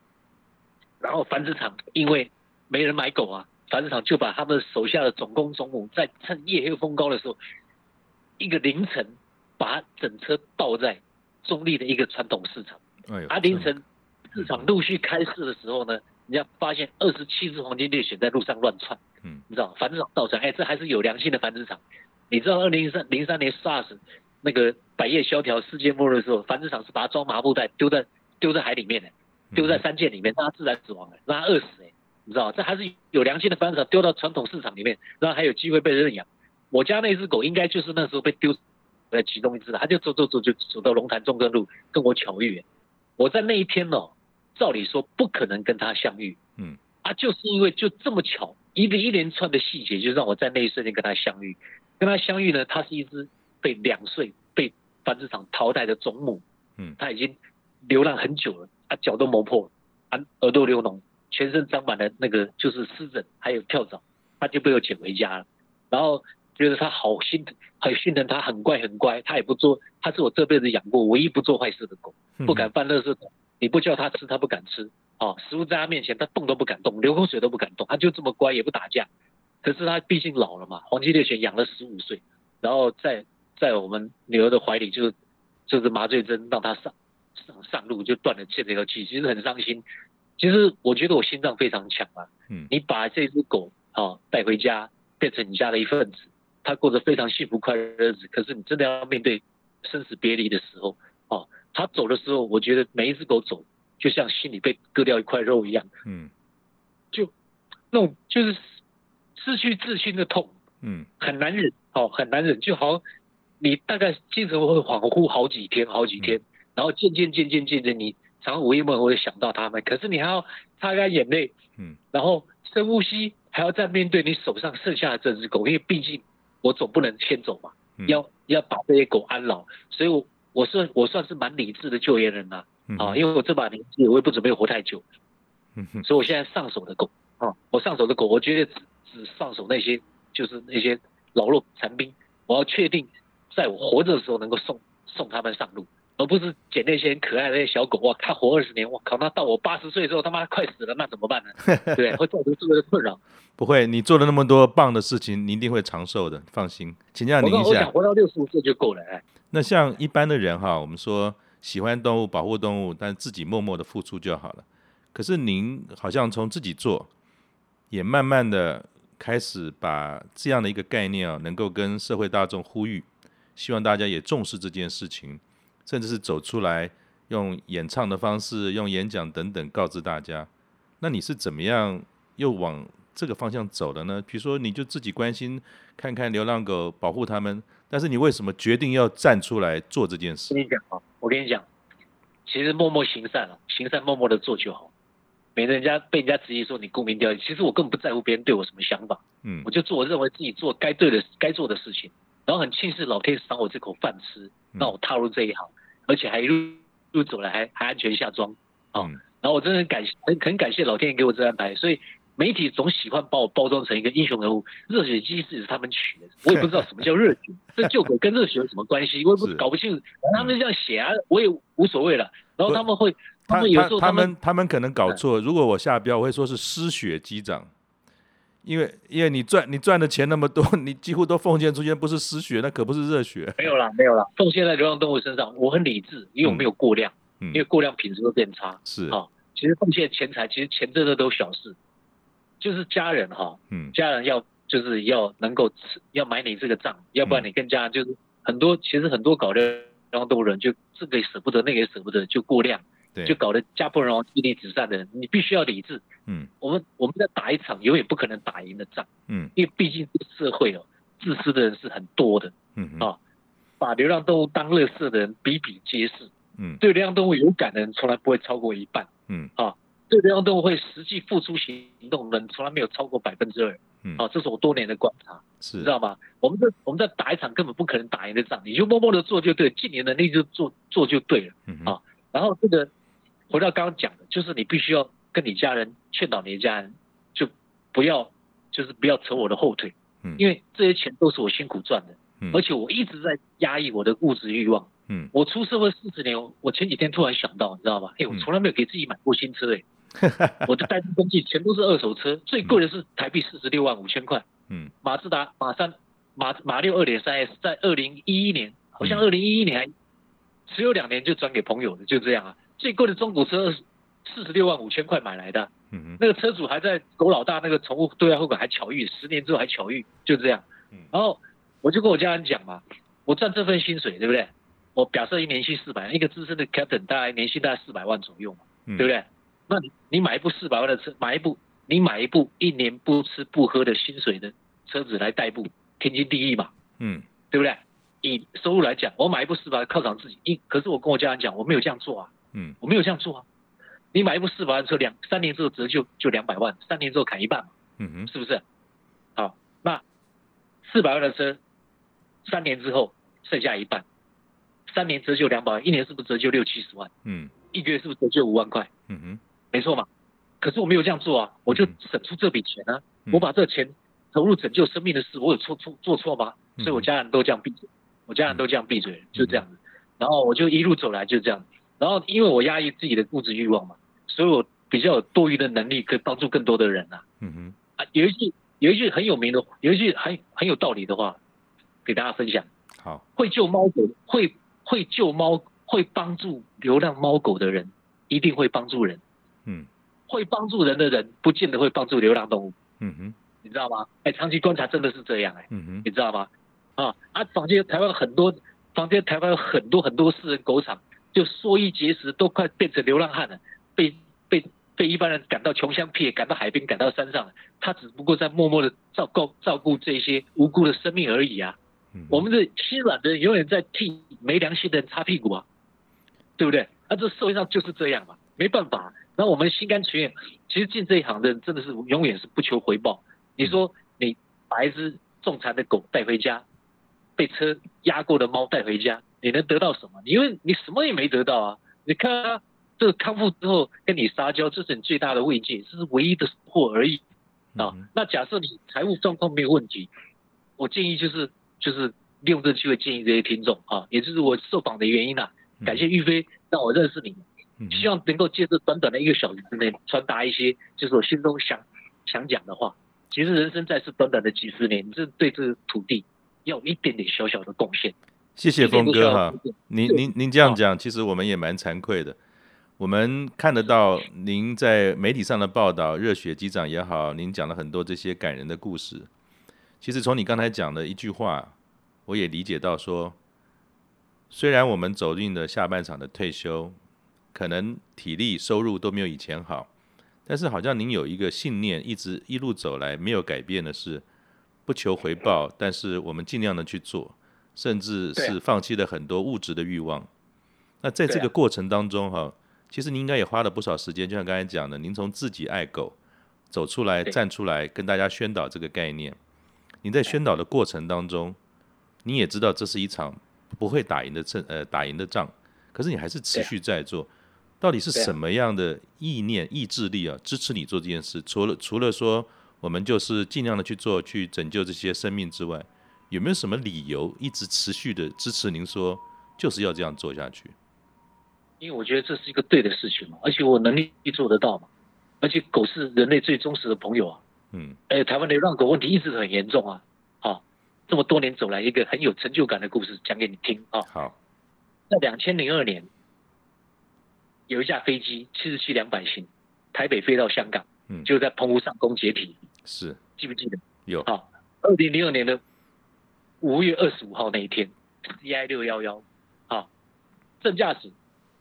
然后繁殖场因为没人买狗啊。繁殖场就把他们手下的总公总母，在趁夜黑风高的时候，一个凌晨把整车倒在中立的一个传统市场。哎！啊，凌晨市场陆续开市的时候呢，人家发现二十七只黄金猎犬在路上乱窜。嗯，你知道繁殖场倒出来，哎，这还是有良心的繁殖场。你知道二零零三零三年 SARS 那个百业萧条、世界末日的时候，繁殖场是把它装麻布袋丢在丢在海里面的，丢在山涧里面，让它自然死亡的，让它饿死哎。你知道，这还是有良心的繁殖场丢到传统市场里面，然后还有机会被认养。我家那只狗应该就是那时候被丢在其中一只，它就走走走就走到龙潭中正路跟我巧遇。我在那一天哦，照理说不可能跟它相遇，嗯，啊，就是因为就这么巧，一个一连串的细节就让我在那一瞬间跟它相遇。跟它相遇呢，它是一只被两岁被繁殖场淘汰的种母，嗯，它已经流浪很久了，啊，脚都磨破，啊，耳朵流脓。全身长满了那个就是湿疹，还有跳蚤，他就被我捡回家了。然后觉得他好心疼，很心疼他，很乖很乖，他也不做，他是我这辈子养过唯一不做坏事的狗，不敢犯垃圾桶，你不叫他吃，他不敢吃。哦，食物在他面前，他动都不敢动，流口水都不敢动，他就这么乖，也不打架。可是他毕竟老了嘛，黄金猎犬养了十五岁，然后在在我们女儿的怀里就，就就是麻醉针让他上上上路就断了这条气，其实很伤心。其实我觉得我心脏非常强啊，嗯，你把这只狗啊带回家，变成你家的一份子，它过着非常幸福快乐的日子。可是你真的要面对生死别离的时候，哦，它走的时候，我觉得每一只狗走，就像心里被割掉一块肉一样，嗯，就那种就是失去至亲的痛，嗯，很难忍，哦，很难忍，就好像你大概精神会恍惚好几天，好几天，然后渐渐渐渐渐渐你。然后午夜梦回会想到他们，可是你还要擦干眼泪，嗯，然后深呼吸，还要再面对你手上剩下的这只狗，因为毕竟我总不能先走嘛，嗯、要要把这些狗安老，所以我我算我算是蛮理智的救援人呐、啊，因为我这把年纪，我也不准备活太久，嗯哼，所以我现在上手的狗啊，我上手的狗，我觉得只只上手那些就是那些老弱残兵，我要确定在我活着的时候能够送送他们上路。而不是捡那些很可爱的那些小狗哇，它活二十年，我靠，那到我八十岁之后，他妈快死了，那怎么办呢？对，会造成这个困扰。不会，你做了那么多棒的事情，你一定会长寿的，放心。请教您一下，我，我想活到六十五岁就够了。哎，那像一般的人哈，我们说喜欢动物、保护动物，但自己默默的付出就好了。可是您好像从自己做，也慢慢的开始把这样的一个概念啊，能够跟社会大众呼吁，希望大家也重视这件事情。甚至是走出来，用演唱的方式，用演讲等等告知大家。那你是怎么样又往这个方向走的呢？比如说，你就自己关心看看流浪狗，保护他们，但是你为什么决定要站出来做这件事？我跟你讲啊，我跟你讲，其实默默行善啊，行善默默的做就好。免得人家被人家质疑说你沽名钓誉。其实我根本不在乎别人对我什么想法，嗯，我就做我认为自己做该对的、该做的事情。然后很庆幸老天赏我这口饭吃，让我踏入这一行，嗯、而且还一路一路走来还还安全下庄，啊、嗯，然后我真的很感很很感谢老天爷给我这安排。所以媒体总喜欢把我包装成一个英雄人物，热血机师是他们取的，我也不知道什么叫热血，这救狗跟热血有什么关系？我也不搞不清楚，他们这样写啊，我也无所谓了。然后他们会。他们有时候他们，他们可能搞错。如果我下标，我会说是失血机长，因为因为你赚你赚的钱那么多，你几乎都奉献出去，不是失血，那可不是热血。没有啦，没有啦，奉献在流浪动物身上，我很理智，因为我没有过量，嗯、因为过量品质会变差。是啊，其实奉献钱财，其实钱真的都小事，就是家人哈，嗯，家人要就是要能够吃，要买你这个账，要不然你跟家人就是很多，其实很多搞的流浪动物人就这个也舍不得，那个也舍不得，就过量。就搞得家破人亡、妻离子散的人，你必须要理智。嗯，我们我们在打一场永远不可能打赢的仗。嗯，因为毕竟这个社会哦，自私的人是很多的。嗯啊，把流浪动物当垃圾的人比比皆是。嗯，对流浪动物有感的人从来不会超过一半。嗯啊，对流浪动物会实际付出行动的人从来没有超过百分之二。嗯啊，这是我多年的观察。是，知道吗？我们这我们在打一场根本不可能打赢的仗，你就默默的做就对，尽你的能力就做做就对了。嗯啊，然后这个。回到刚刚讲的，就是你必须要跟你家人劝导你的家人，就不要，就是不要扯我的后腿，嗯，因为这些钱都是我辛苦赚的，嗯，而且我一直在压抑我的物质欲望，嗯，我出社会四十年，我前几天突然想到，你知道吗？哎，我从来没有给自己买过新车，哎，我的代步工具全都是二手车，最贵的是台币四十六万五千块，嗯，马自达马三马马六二点三 S，在二零一一年，好像二零一一年还只有两年就转给朋友的，就这样啊。最贵的中古车四十六万五千块买来的，嗯嗯，那个车主还在狗老大那个宠物对外汇款还巧遇，十年之后还巧遇，就这样。然后我就跟我家人讲嘛，我赚这份薪水，对不对？我表示一年薪四百万，一个资深的 captain 大概年薪大概四百万左右嘛，对不对？那你你买一部四百万的车，买一部你买一部一年不吃不喝的薪水的车子来代步，天经地义嘛，嗯，对不对？以收入来讲，我买一部四百万犒赏自己，一可是我跟我家人讲，我没有这样做啊。嗯，我没有这样做啊。你买一部四百万的车，两三年之后折旧就两百万，三年之后砍一半嘛。嗯哼，是不是？好，那四百万的车，三年之后剩下一半，三年折旧两百万，一年是不是折旧六七十万？嗯，一个月是不是折旧五万块？嗯哼，没错嘛。可是我没有这样做啊，我就省出这笔钱啊。嗯、我把这钱投入拯救生命的事，我有错错做错吗？所以我家人都这样闭嘴，我家人都这样闭嘴，就这样子。然后我就一路走来就这样。然后，因为我压抑自己的物质欲望嘛，所以我比较有多余的能力，可以帮助更多的人啊。嗯哼。啊，有一句有一句很有名的，有一句很很有道理的话，给大家分享。好。会救猫狗，会会救猫，会帮助流浪猫狗的人，一定会帮助人。嗯。会帮助人的人，不见得会帮助流浪动物。嗯哼。你知道吗？哎，长期观察真的是这样哎。嗯哼。你知道吗？啊啊！房间台湾很多，房间台湾有很多很多私人狗场。就缩衣节食，都快变成流浪汉了，被被被一般人赶到穷乡僻野，赶到海边，赶到山上了。他只不过在默默的照顾照顾这些无辜的生命而已啊。嗯、我们这心软的人永远在替没良心的人擦屁股啊，对不对？啊，这社会上就是这样嘛，没办法。那我们心甘情愿，其实进这一行的人真的是永远是不求回报。你说你把一只重残的狗带回家，被车压过的猫带回家。你能得到什么？因为你什么也没得到啊！你看啊，这个康复之后跟你撒娇，这是你最大的慰藉，这是唯一的收获而已啊。嗯、那假设你财务状况没有问题，我建议就是就是利用这个机会建议这些听众啊，也就是我受访的原因啊。感谢玉飞让我认识你，希望能够借这短短的一个小时之内传达一些就是我心中想想讲的话。其实人生在世短短的几十年，你这对这个土地要有一点点小小的贡献。谢谢峰哥哈，您您您这样讲，其实我们也蛮惭愧的。我们看得到您在媒体上的报道，热血机长也好，您讲了很多这些感人的故事。其实从你刚才讲的一句话，我也理解到说，虽然我们走进了下半场的退休，可能体力收入都没有以前好，但是好像您有一个信念，一直一路走来没有改变的是，不求回报，但是我们尽量的去做。甚至是放弃了很多物质的欲望。那在这个过程当中，哈，其实您应该也花了不少时间，就像刚才讲的，您从自己爱狗走出来，站出来跟大家宣导这个概念。您在宣导的过程当中，你也知道这是一场不会打赢的仗呃打赢的仗，可是你还是持续在做。到底是什么样的意念、意志力啊，支持你做这件事？除了除了说我们就是尽量的去做，去拯救这些生命之外，有没有什么理由一直持续的支持您说就是要这样做下去？因为我觉得这是一个对的事情嘛，而且我能力做得到嘛，而且狗是人类最忠实的朋友啊。嗯。哎，台湾流浪狗问题一直很严重啊。好，这么多年走来，一个很有成就感的故事讲给你听啊。好。在两千零二年，有一架飞机七十七两百型，台北飞到香港，嗯，就在澎湖上空解体。是。记不记得？有。啊，二零零二年的。五月二十五号那一天，CI 六幺幺，啊，正驾驶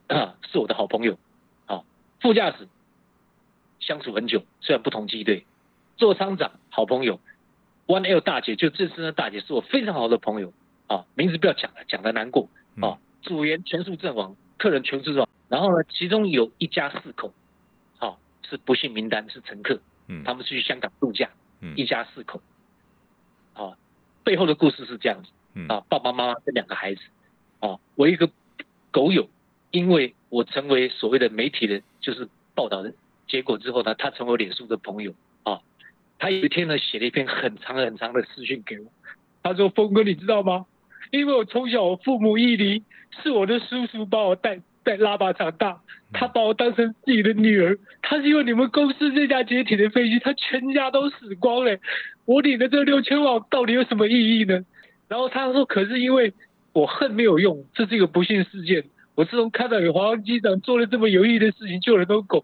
啊是我的好朋友，啊，副驾驶相处很久，虽然不同机队，座舱长好朋友，One L 大姐就这次的大姐是我非常好的朋友，啊，名字不要讲了，讲的难过，啊，组员全数阵亡，客人全数阵亡，然后呢，其中有一家四口，好，是不幸名单，是乘客，嗯，他们是去香港度假，嗯，一家四口。啊背后的故事是这样子，啊，爸爸妈妈跟两个孩子，啊，我一个狗友，因为我成为所谓的媒体人，就是报道的结果之后呢，他成为脸书的朋友，啊，他有一天呢写了一篇很长很长的私讯给我，他说：“峰哥，你知道吗？因为我从小我父母一离，是我的叔叔把我带。”在拉巴长大，他把我当成自己的女儿。他是因为你们公司这架解体的飞机，他全家都死光了。我领的这六千万到底有什么意义呢？然后他说：“可是因为我恨没有用，这是一个不幸事件。我自从看到有华航机长做了这么有意义的事情，救了那狗，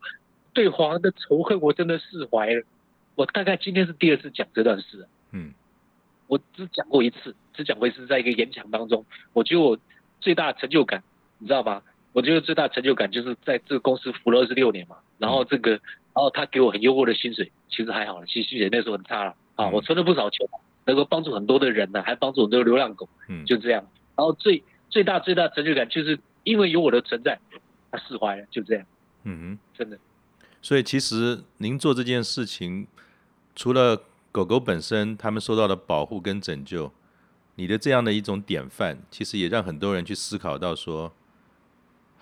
对华航的仇恨我真的释怀了。我大概今天是第二次讲这段事。嗯，我只讲过一次，只讲过一次，在一个演讲当中，我觉得我最大的成就感，你知道吗？我觉得最大成就感就是在这个公司服了二十六年嘛，然后这个，然后他给我很优渥的薪水，其实还好了，其实薪水那时候很差了啊，我存了不少钱，能够帮助很多的人呢，还帮助很多流浪狗，嗯，就这样。然后最最大最大成就感就是因为有我的存在，他释怀了，就这样。嗯哼，真的。所以其实您做这件事情，除了狗狗本身他们受到的保护跟拯救，你的这样的一种典范，其实也让很多人去思考到说。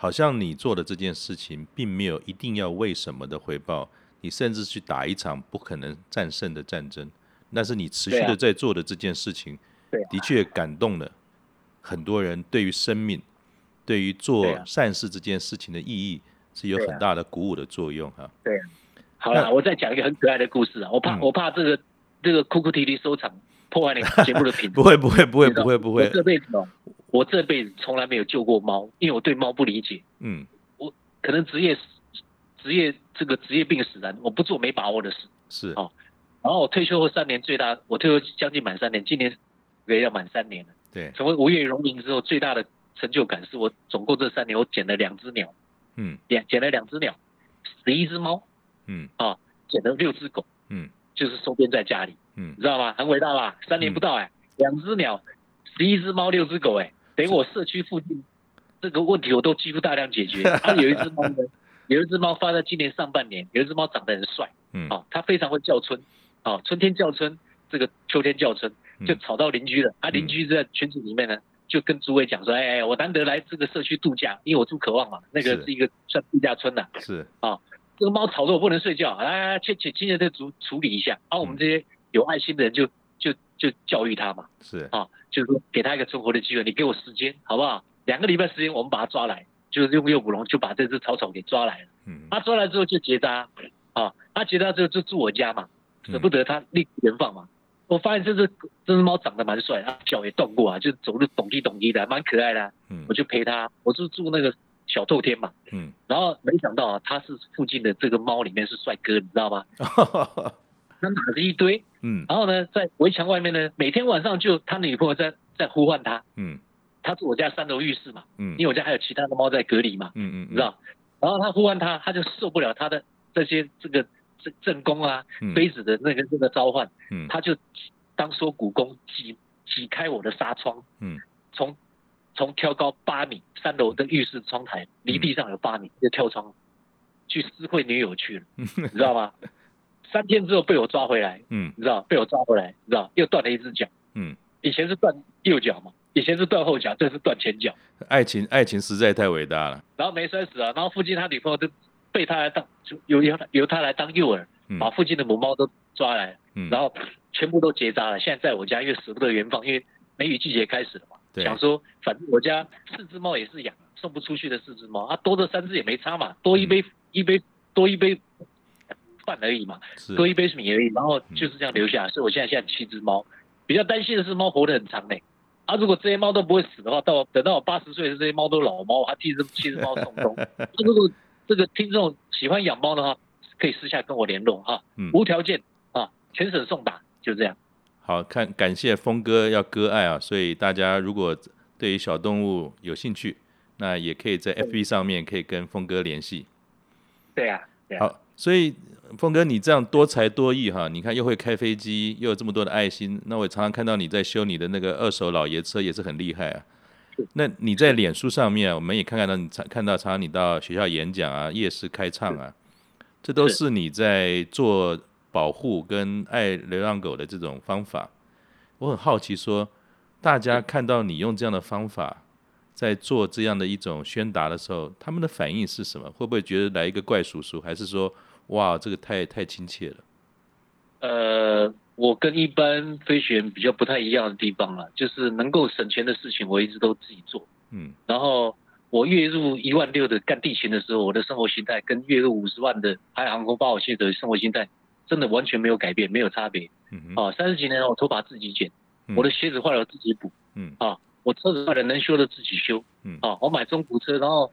好像你做的这件事情，并没有一定要为什么的回报，你甚至去打一场不可能战胜的战争，但是你持续的在做的这件事情，的确感动了很多人。对于生命，对于做善事这件事情的意义，是有很大的鼓舞的作用哈。对，好了，我再讲一个很可爱的故事啊，我怕我怕这个这个哭哭啼啼收场，破坏你节目的品质。不会不会不会不会不会，我这辈子哦。我这辈子从来没有救过猫，因为我对猫不理解。嗯，我可能职业职业这个职业病使然，我不做没把握的事。是哦，然后我退休后三年，最大我退休将近满三年，今年也要满三年了。对，成为无业游民之后，最大的成就感是我总共这三年我捡了两只鸟。嗯，两捡了两只鸟，十一只猫。嗯，啊，捡了六只狗。嗯，就是收编在家里。嗯，你知道吗？很伟大吧？三年不到哎、欸，两只鸟，十一只猫，六只狗哎、欸。等于我社区附近这个问题我都几乎大量解决。它 有一只猫呢，有一只猫发在今年上半年，有一只猫长得很帅，嗯，啊，它非常会叫春，啊，春天叫春，这个秋天叫春，就吵到邻居了。啊，邻居在群组里面呢，就跟诸位讲说，哎，我难得来这个社区度假，因为我住渴望嘛，那个是一个算度假村呐，是啊，这个猫吵得我不能睡觉，来去去，今天再处处理一下。啊，我们这些有爱心的人就就就教育他嘛，是啊。就是说，给他一个存活的机会，你给我时间，好不好？两个礼拜时间，我们把他抓来，就是用诱捕笼就把这只草草给抓来了。嗯，他抓来之后就结扎，啊，他结扎之后就住我家嘛，舍不得他立刻原放嘛。我发现这只这只猫长得蛮帅，它，脚也动过啊，就走路咚滴咚滴的，蛮可爱的。嗯，我就陪他，我是住那个小透天嘛。嗯，然后没想到啊，他是附近的这个猫里面是帅哥，你知道吗？他拿着一堆，嗯，然后呢，在围墙外面呢，每天晚上就他女朋友在在呼唤他，嗯，他住我家三楼浴室嘛，嗯，因为我家还有其他的猫在隔离嘛，嗯嗯，你知道，然后他呼唤他，他就受不了他的这些这个正正宫啊，妃子的那个这个召唤，嗯，他就当缩骨功挤挤开我的纱窗，嗯，从从挑高八米三楼的浴室窗台离地上有八米，就跳窗去私会女友去了，你知道吗？三天之后被我抓回来，嗯，你知道被我抓回来，你知道又断了一只脚，嗯，以前是断右脚嘛，以前是断后脚，这是断前脚。爱情爱情实在太伟大了。然后没摔死啊，然后附近他女朋友就被他来当，就由由由他来当诱饵，嗯、把附近的母猫都抓来，嗯，然后全部都结扎了。现在在我家，因为舍不得原放，因为梅雨季节开始了嘛，对想说反正我家四只猫也是养，送不出去的四只猫，啊多的三只也没差嘛，多一杯、嗯、一杯多一杯。饭而已嘛，喝一杯米而已，然后就是这样留下。所以我现在现在七只猫，比较担心的是猫活得很长嘞。啊，如果这些猫都不会死的话，到等到我八十岁的这些猫都老猫，我还替这七只猫送终。那如果这个听众喜欢养猫的话，可以私下跟我联络哈，无条件啊，全省送达，就这样。好看，感谢峰哥要割爱啊，所以大家如果对于小动物有兴趣，那也可以在 FB 上面可以跟峰哥联系。对呀，对呀。好，所以。峰哥，你这样多才多艺哈，你看又会开飞机，又有这么多的爱心，那我常常看到你在修你的那个二手老爷车，也是很厉害啊。那你在脸书上面，我们也看看到你常看到常常你到学校演讲啊，夜市开唱啊，这都是你在做保护跟爱流浪狗的这种方法。我很好奇说，大家看到你用这样的方法在做这样的一种宣达的时候，他们的反应是什么？会不会觉得来一个怪叔叔，还是说？哇，这个太太亲切了。呃，我跟一般飞行员比较不太一样的地方啊，就是能够省钱的事情，我一直都自己做。嗯。然后我月入一万六的干地勤的时候，我的生活形态跟月入五十万的拍航空八号系的生活形态，真的完全没有改变，没有差别。嗯嗯。啊，三十几年了，我头发自己剪，嗯、我的鞋子坏了我自己补。嗯。啊，我车子坏了能修的自己修。嗯。啊，我买中古车，然后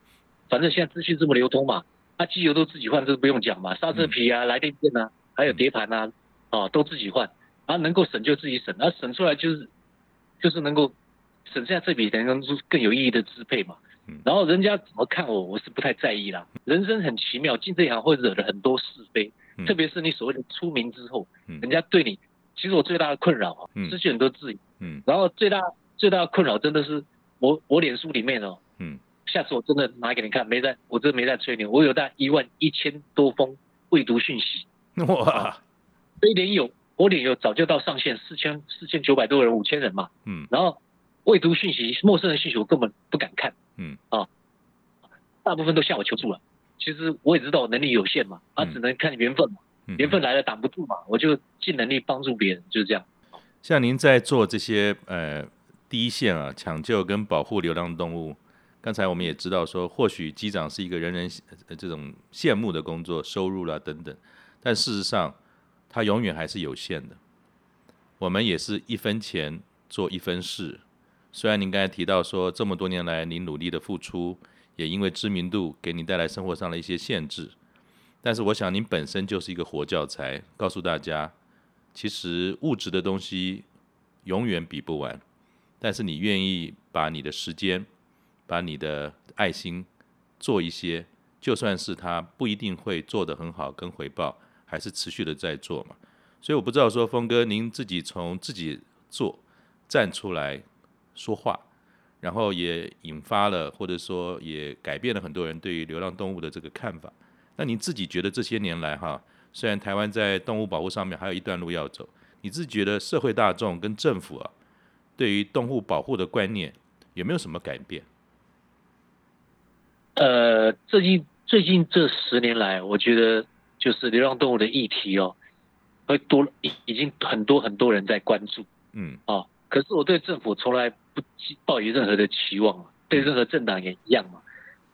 反正现在资讯这么流通嘛。那、啊、机油都自己换，这个不用讲嘛。刹车皮啊、来电片啊，还有碟盘啊，哦，都自己换。啊，能够省就自己省，啊，省出来就是就是能够省下这笔钱，能够更有意义的支配嘛。然后人家怎么看我，我是不太在意啦。人生很奇妙，进这一行会惹了很多是非，特别是你所谓的出名之后，人家对你，其实我最大的困扰啊，失去很多自由。嗯。然后最大最大的困扰真的是我我脸书里面哦。嗯。下次我真的拿给你看，没在，我真的没在吹牛，我有带一万一千多封未读讯息。哇，非脸有，我脸有早就到上线四千四千九百多人，五千人嘛。嗯。然后未读讯息，陌生人讯息我根本不敢看。嗯。啊，大部分都向我求助了。其实我也知道我能力有限嘛，啊，只能看缘分嘛。嗯。缘分来了挡不住嘛，我就尽能力帮助别人，就是这样。像您在做这些呃第一线啊，抢救跟保护流浪动物。刚才我们也知道说，或许机长是一个人人这种羡慕的工作，收入啦等等，但事实上，它永远还是有限的。我们也是一分钱做一分事。虽然您刚才提到说，这么多年来您努力的付出，也因为知名度给你带来生活上的一些限制，但是我想您本身就是一个活教材，告诉大家，其实物质的东西永远比不完，但是你愿意把你的时间。把你的爱心做一些，就算是他不一定会做得很好，跟回报还是持续的在做嘛。所以我不知道说，峰哥您自己从自己做站出来说话，然后也引发了或者说也改变了很多人对于流浪动物的这个看法。那您自己觉得这些年来哈，虽然台湾在动物保护上面还有一段路要走，你自己觉得社会大众跟政府啊，对于动物保护的观念有没有什么改变？呃，最近最近这十年来，我觉得就是流浪动物的议题哦，会多已已经很多很多人在关注，嗯，啊，可是我对政府从来不抱有任何的期望，对任何政党也一样嘛。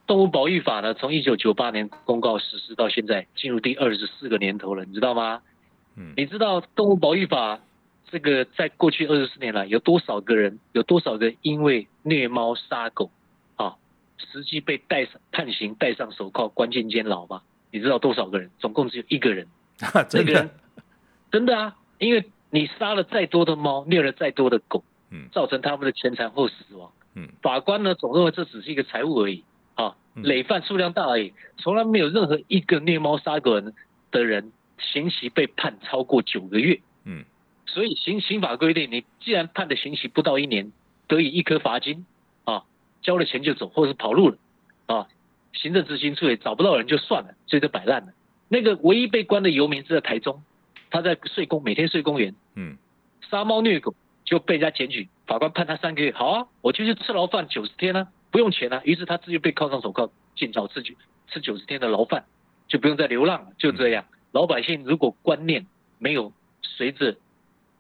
动物保育法呢，从一九九八年公告实施到现在，进入第二十四个年头了，你知道吗？嗯，你知道动物保育法这个在过去二十四年来有多少个人，有多少个因为虐猫杀狗？实际被带上判刑、戴上手铐、关进监牢吗？你知道多少个人？总共只有一个人。这个人真的啊，因为你杀了再多的猫，虐了再多的狗，嗯，造成他们的全残或死亡，嗯，法官呢总认为这只是一个财物而已，啊，累犯数量大而已，从来没有任何一个虐猫杀狗人的人刑期被判超过九个月，嗯，所以刑刑法规定，你既然判的刑期不到一年，得以一颗罚金。交了钱就走，或者是跑路了啊。行政执行处也找不到人就算了，所以就摆烂了。那个唯一被关的游民是在台中，他在睡公，每天睡公园，嗯，杀猫虐狗就被人家检举，法官判他三个月，好啊，我就去吃牢饭九十天啊，不用钱啊。于是他自己被铐上手铐进牢吃吃九十天的牢饭，就不用再流浪了，就这样。嗯、老百姓如果观念没有随着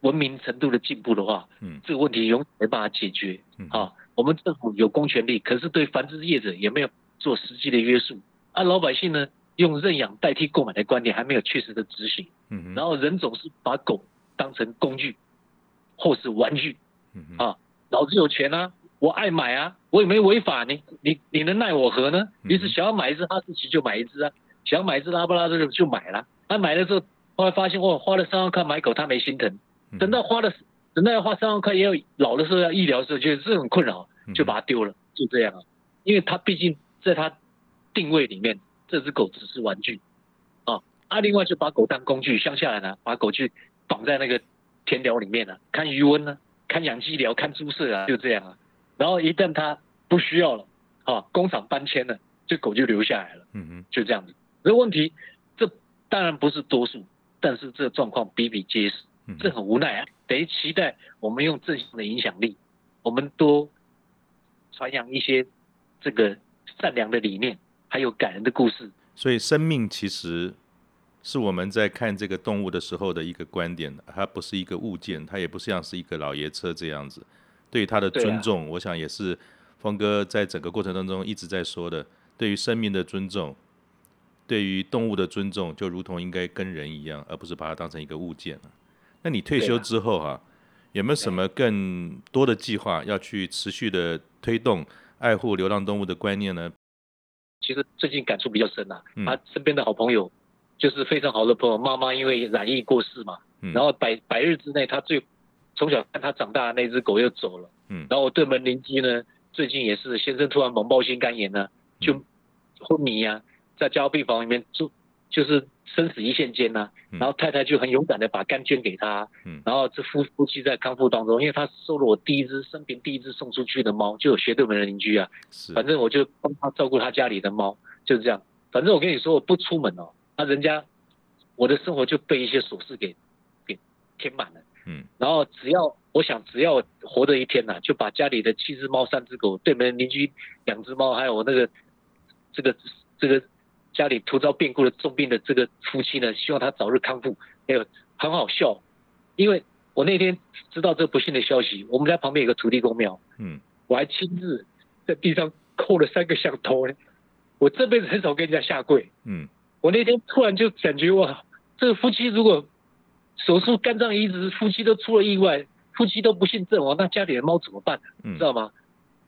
文明程度的进步的话，嗯，这个问题永远没办法解决。嗯，啊，我们政府有公权力，可是对繁殖业者也没有做实际的约束。啊，老百姓呢，用认养代替购买的观念还没有确实的执行。嗯，然后人总是把狗当成工具或是玩具。嗯，啊，老子有钱啊，我爱买啊，我也没违法，你你你能奈我何呢？于是想要买一只哈士奇就买一只啊，想要买一只拉布拉多就就买了。他、啊、买了之后，后来发现哦，花了三万块买狗，他没心疼。等到花了，等到要花三万块，也有老的时候要医疗的时候，觉得这很困扰，就把它丢了，就这样啊。因为它毕竟在它定位里面，这只狗只是玩具啊。啊，另外就把狗当工具，乡下来呢，把狗去绑在那个田寮里面呢、啊，看鱼温呢，看养鸡寮，看猪舍啊，就这样啊。然后一旦它不需要了，啊，工厂搬迁了，这狗就留下来了，嗯嗯，就这样子。这问题，这当然不是多数，但是这状况比比皆是。这很无奈啊，等于期待我们用正向的影响力，我们多传扬一些这个善良的理念，还有感人的故事。所以，生命其实是我们在看这个动物的时候的一个观点，它不是一个物件，它也不像是一个老爷车这样子。对于它的尊重，啊、我想也是峰哥在整个过程当中一直在说的，对于生命的尊重，对于动物的尊重，就如同应该跟人一样，而不是把它当成一个物件。那你退休之后哈、啊，有没有什么更多的计划要去持续的推动爱护流浪动物的观念呢？其实最近感触比较深啊，他身边的好朋友就是非常好的朋友，妈妈因为染疫过世嘛，然后百百日之内，他最从小看他长大的那只狗又走了，嗯，然后我对门邻居呢，最近也是先生突然猛爆性肝炎呢，就昏迷呀、啊，在加护病房里面住。就是生死一线间呐、啊，然后太太就很勇敢的把肝捐给他，嗯，然后这夫夫妻在康复当中，因为他收了我第一只生平第一只送出去的猫，就有斜对门的邻居啊，是，反正我就帮他照顾他家里的猫，就是这样。反正我跟你说，我不出门哦，那人家我的生活就被一些琐事给给填满了，嗯，然后只要我想只要活着一天呐、啊，就把家里的七只猫、三只狗、对门邻居两只猫，还有我那个这个这个。家里突遭变故的重病的这个夫妻呢，希望他早日康复。还有很好笑，因为我那天知道这个不幸的消息，我们家旁边有个土地公庙，嗯，我还亲自在地上叩了三个响头呢。我这辈子很少跟人家下跪，嗯，我那天突然就感觉哇，这个夫妻如果手术肝脏移植，夫妻都出了意外，夫妻都不幸阵亡，那家里的猫怎么办？嗯，知道吗？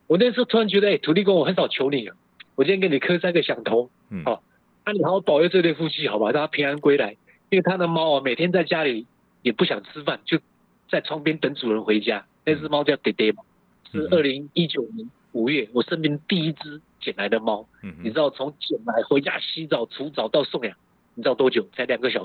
我那时候突然觉得，哎，土地公，我很少求你了，我今天给你磕三个响头，嗯，好。那、啊、你好好保佑这对夫妻，好吧，让他平安归来。因为他的猫啊，每天在家里也不想吃饭，就在窗边等主人回家。那只猫叫爹爹嘛，是二零一九年五月我身边第一只捡来的猫。你知道从捡来回家洗澡、除蚤到送养，你知道多久？才两个小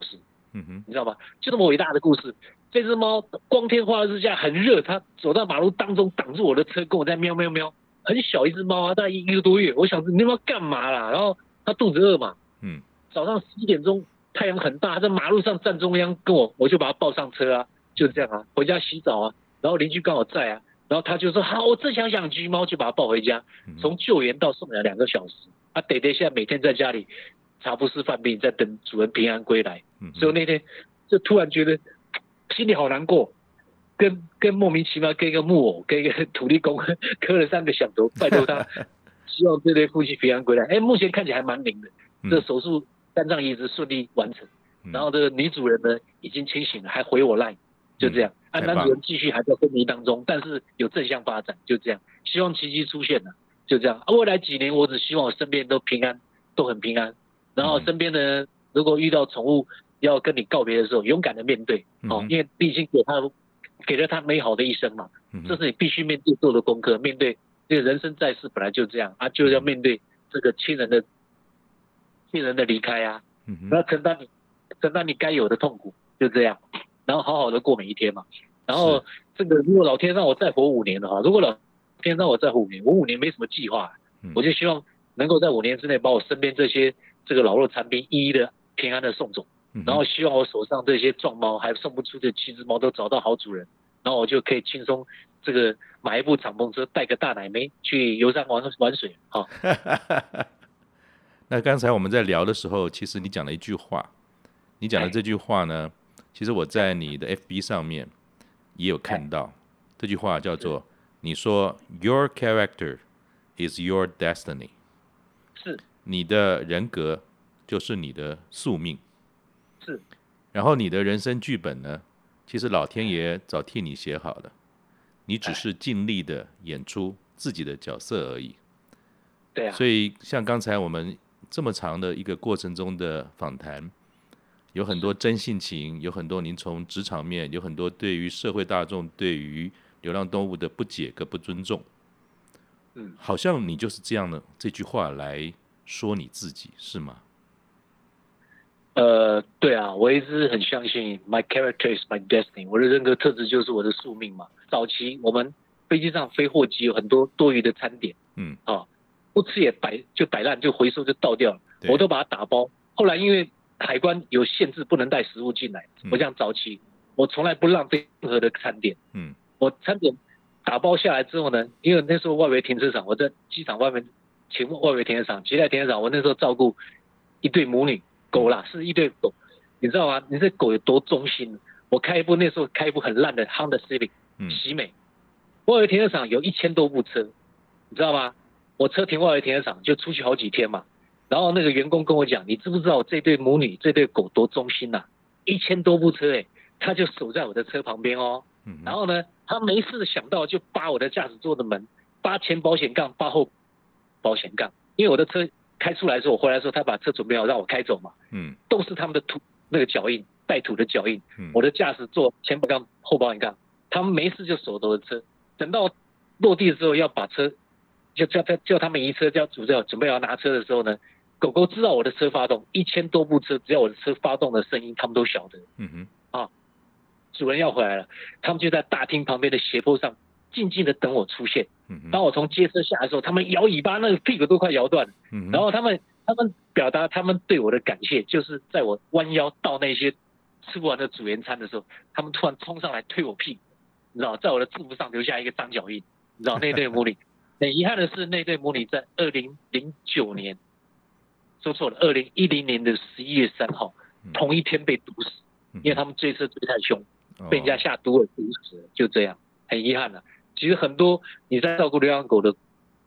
时。嗯哼，你知道吗？就这么伟大的故事。这只猫光天化日之下很热，它走到马路当中挡住我的车，跟我在喵喵喵。很小一只猫啊，大概一个多月。我想着你他妈干嘛啦？然后。他肚子饿嘛？嗯，早上十一点钟，太阳很大，在马路上站中央，跟我，我就把他抱上车啊，就是这样啊，回家洗澡啊，然后邻居刚好在啊，然后他就说好，我正想养橘猫，就把他抱回家，从救援到送养两个小时，啊，爹爹现在每天在家里茶不思饭病，在等主人平安归来，所以那天就突然觉得心里好难过，跟跟莫名其妙跟一个木偶，跟一个土地公 磕了三个响头，拜托他。希望这对夫妻平安归来。哎，目前看起来还蛮灵的。这手术肝脏移植顺利完成，然后这个女主人呢已经清醒了，还回我 line，就这样。啊，男主人继续还在昏迷当中，但是有正向发展，就这样。希望奇迹出现了，就这样。啊，未来几年我只希望我身边都平安，都很平安。然后身边的人如果遇到宠物要跟你告别的时候，勇敢的面对，哦，因为毕竟给他给了他美好的一生嘛，这是你必须面对做的功课，面对。这个人生在世本来就这样啊，就要面对这个亲人的亲人的离开啊，然后承担你承担你该有的痛苦，就这样，然后好好的过每一天嘛。然后这个如果老天让我再活五年的话，如果老天让我再活五年，我五年没什么计划，嗯、我就希望能够在五年之内把我身边这些这个老弱残兵一一的平安的送走，嗯、然后希望我手上这些壮猫还送不出的七只猫都找到好主人，然后我就可以轻松这个买一部敞篷车，带个大奶妹去游山玩玩水，好。那刚才我们在聊的时候，其实你讲了一句话，你讲的这句话呢，其实我在你的 FB 上面也有看到，这句话叫做你说 Your character is your destiny，是。你的人格就是你的宿命，是，然后你的人生剧本呢，其实老天爷早替你写好了，你只是尽力的演出自己的角色而已，对啊，所以像刚才我们。这么长的一个过程中的访谈，有很多真性情，有很多您从职场面，有很多对于社会大众对于流浪动物的不解跟不尊重。嗯，好像你就是这样的这句话来说你自己是吗？呃，对啊，我一直很相信 my character is my destiny，我的人格特质就是我的宿命嘛。早期我们飞机上飞货机有很多多余的餐点，嗯，啊。不吃也摆就摆烂，就回收就倒掉了。我都把它打包。后来因为海关有限制，不能带食物进来。我讲早期，我从来不浪费任何的餐点。嗯，我餐点打包下来之后呢，因为那时候外围停车场，我在机场外面请外围停车场，接待停车场，我那时候照顾一对母女狗啦，是一对狗。你知道吗？你这狗有多忠心？我开一部那时候开一部很烂的 Honda Civic，喜美。外围停车场有一千多部车，你知道吗？我车停外围停车场，就出去好几天嘛。然后那个员工跟我讲：“你知不知道我这对母女、这对狗多忠心呐、啊？一千多部车哎，他就守在我的车旁边哦。然后呢，他没事想到就扒我的驾驶座的门，扒前保险杠，扒后保险杠。因为我的车开出来的时候，我回来的时候，他把车准备好让我开走嘛。嗯，都是他们的土那个脚印，带土的脚印。嗯我的驾驶座前保杠、后保险杠，他们没事就守着我的车，等到落地的时候要把车。”就叫他叫他们移车，叫主教准备要拿车的时候呢，狗狗知道我的车发动，一千多部车，只要我的车发动的声音，他们都晓得。嗯哼，啊，主人要回来了，他们就在大厅旁边的斜坡上静静的等我出现。当我从街车下来的时候，他们摇尾巴，那个屁股都快摇断了。然后他们他们表达他们对我的感谢，就是在我弯腰倒那些吃不完的组员餐的时候，他们突然冲上来推我屁股，你知道，在我的制服上留下一个脏脚印，你知道那对母女。很遗憾的是，那对母女在二零零九年，说错了，二零一零年的十一月三号，同一天被毒死，因为他们追车追太凶，被人家下毒饵毒死了，就这样，很遗憾的。其实很多你在照顾流浪狗的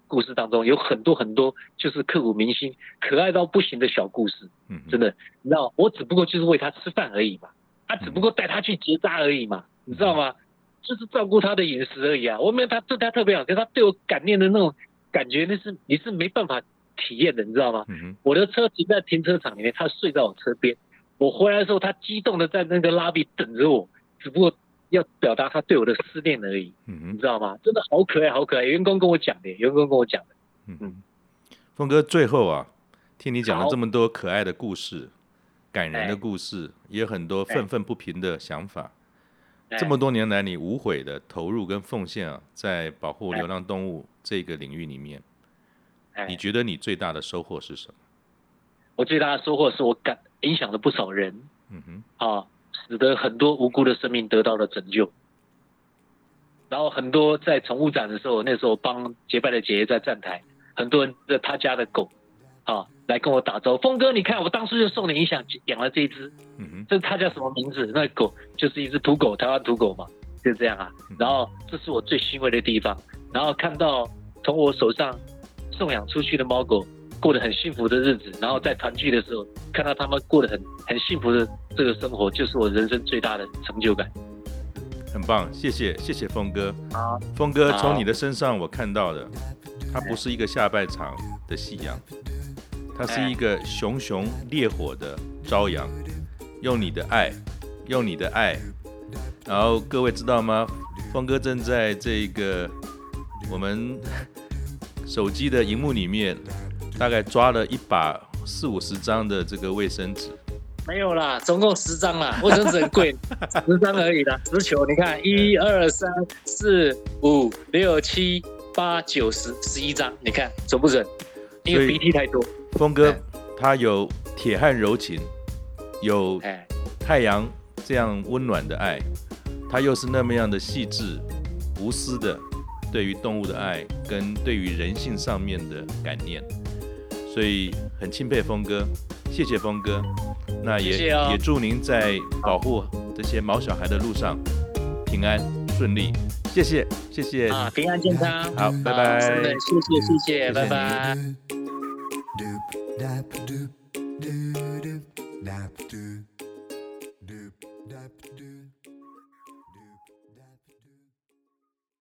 故事当中，有很多很多就是刻骨铭心、可爱到不行的小故事，真的，你知道，我只不过就是喂它吃饭而已嘛，他只不过带它去结扎而已嘛，你知道吗？就是照顾它的饮食而已啊，我没有它对它特别好，可是它对我感念的那种感觉，那是你是没办法体验的，你知道吗？嗯。我的车停在停车场里面，它睡在我车边，我回来的时候，它激动的在那个拉比等着我，只不过要表达他对我的思念而已。你知道吗？真的好可爱，好可爱。员工跟我讲的，员工跟我讲的。嗯嗯。峰哥，最后啊，听你讲了这么多可爱的故事、感人的故事，也有很多愤愤不平的想法。这么多年来，你无悔的投入跟奉献啊，在保护流浪动物这个领域里面，你觉得你最大的收获是什么？我最大的收获是我感影响了不少人，嗯哼，啊，使得很多无辜的生命得到了拯救。然后很多在宠物展的时候，那时候帮结拜的姐姐在站台，很多人的他家的狗，啊。来跟我打招呼，峰哥，你看我当初就送你一想养了这一只，嗯哼，这它叫什么名字？那狗就是一只土狗，台湾土狗嘛，就这样啊。然后这是我最欣慰的地方，然后看到从我手上送养出去的猫狗过得很幸福的日子，然后在团聚的时候看到他们过得很很幸福的这个生活，就是我人生最大的成就感。很棒，谢谢谢谢峰哥。啊，峰哥从你的身上我看到的，它不是一个下半场的夕阳。它是一个熊熊烈火的朝阳，用你的爱，用你的爱，然后各位知道吗？峰哥正在这个我们手机的荧幕里面，大概抓了一把四五十张的这个卫生纸，没有啦，总共十张啦，卫生纸很贵，十张而已啦，十球，你看一二三四五六七八九十十一张，你看准不准？因为鼻涕太多。峰哥他有铁汉柔情，有太阳这样温暖的爱，他又是那么样的细致、无私的对于动物的爱跟对于人性上面的感念，所以很钦佩峰哥，谢谢峰哥。那也谢谢、哦、也祝您在保护这些毛小孩的路上平安顺利。谢谢谢谢啊，平安健康。好，拜拜。谢谢谢谢，拜拜。谢谢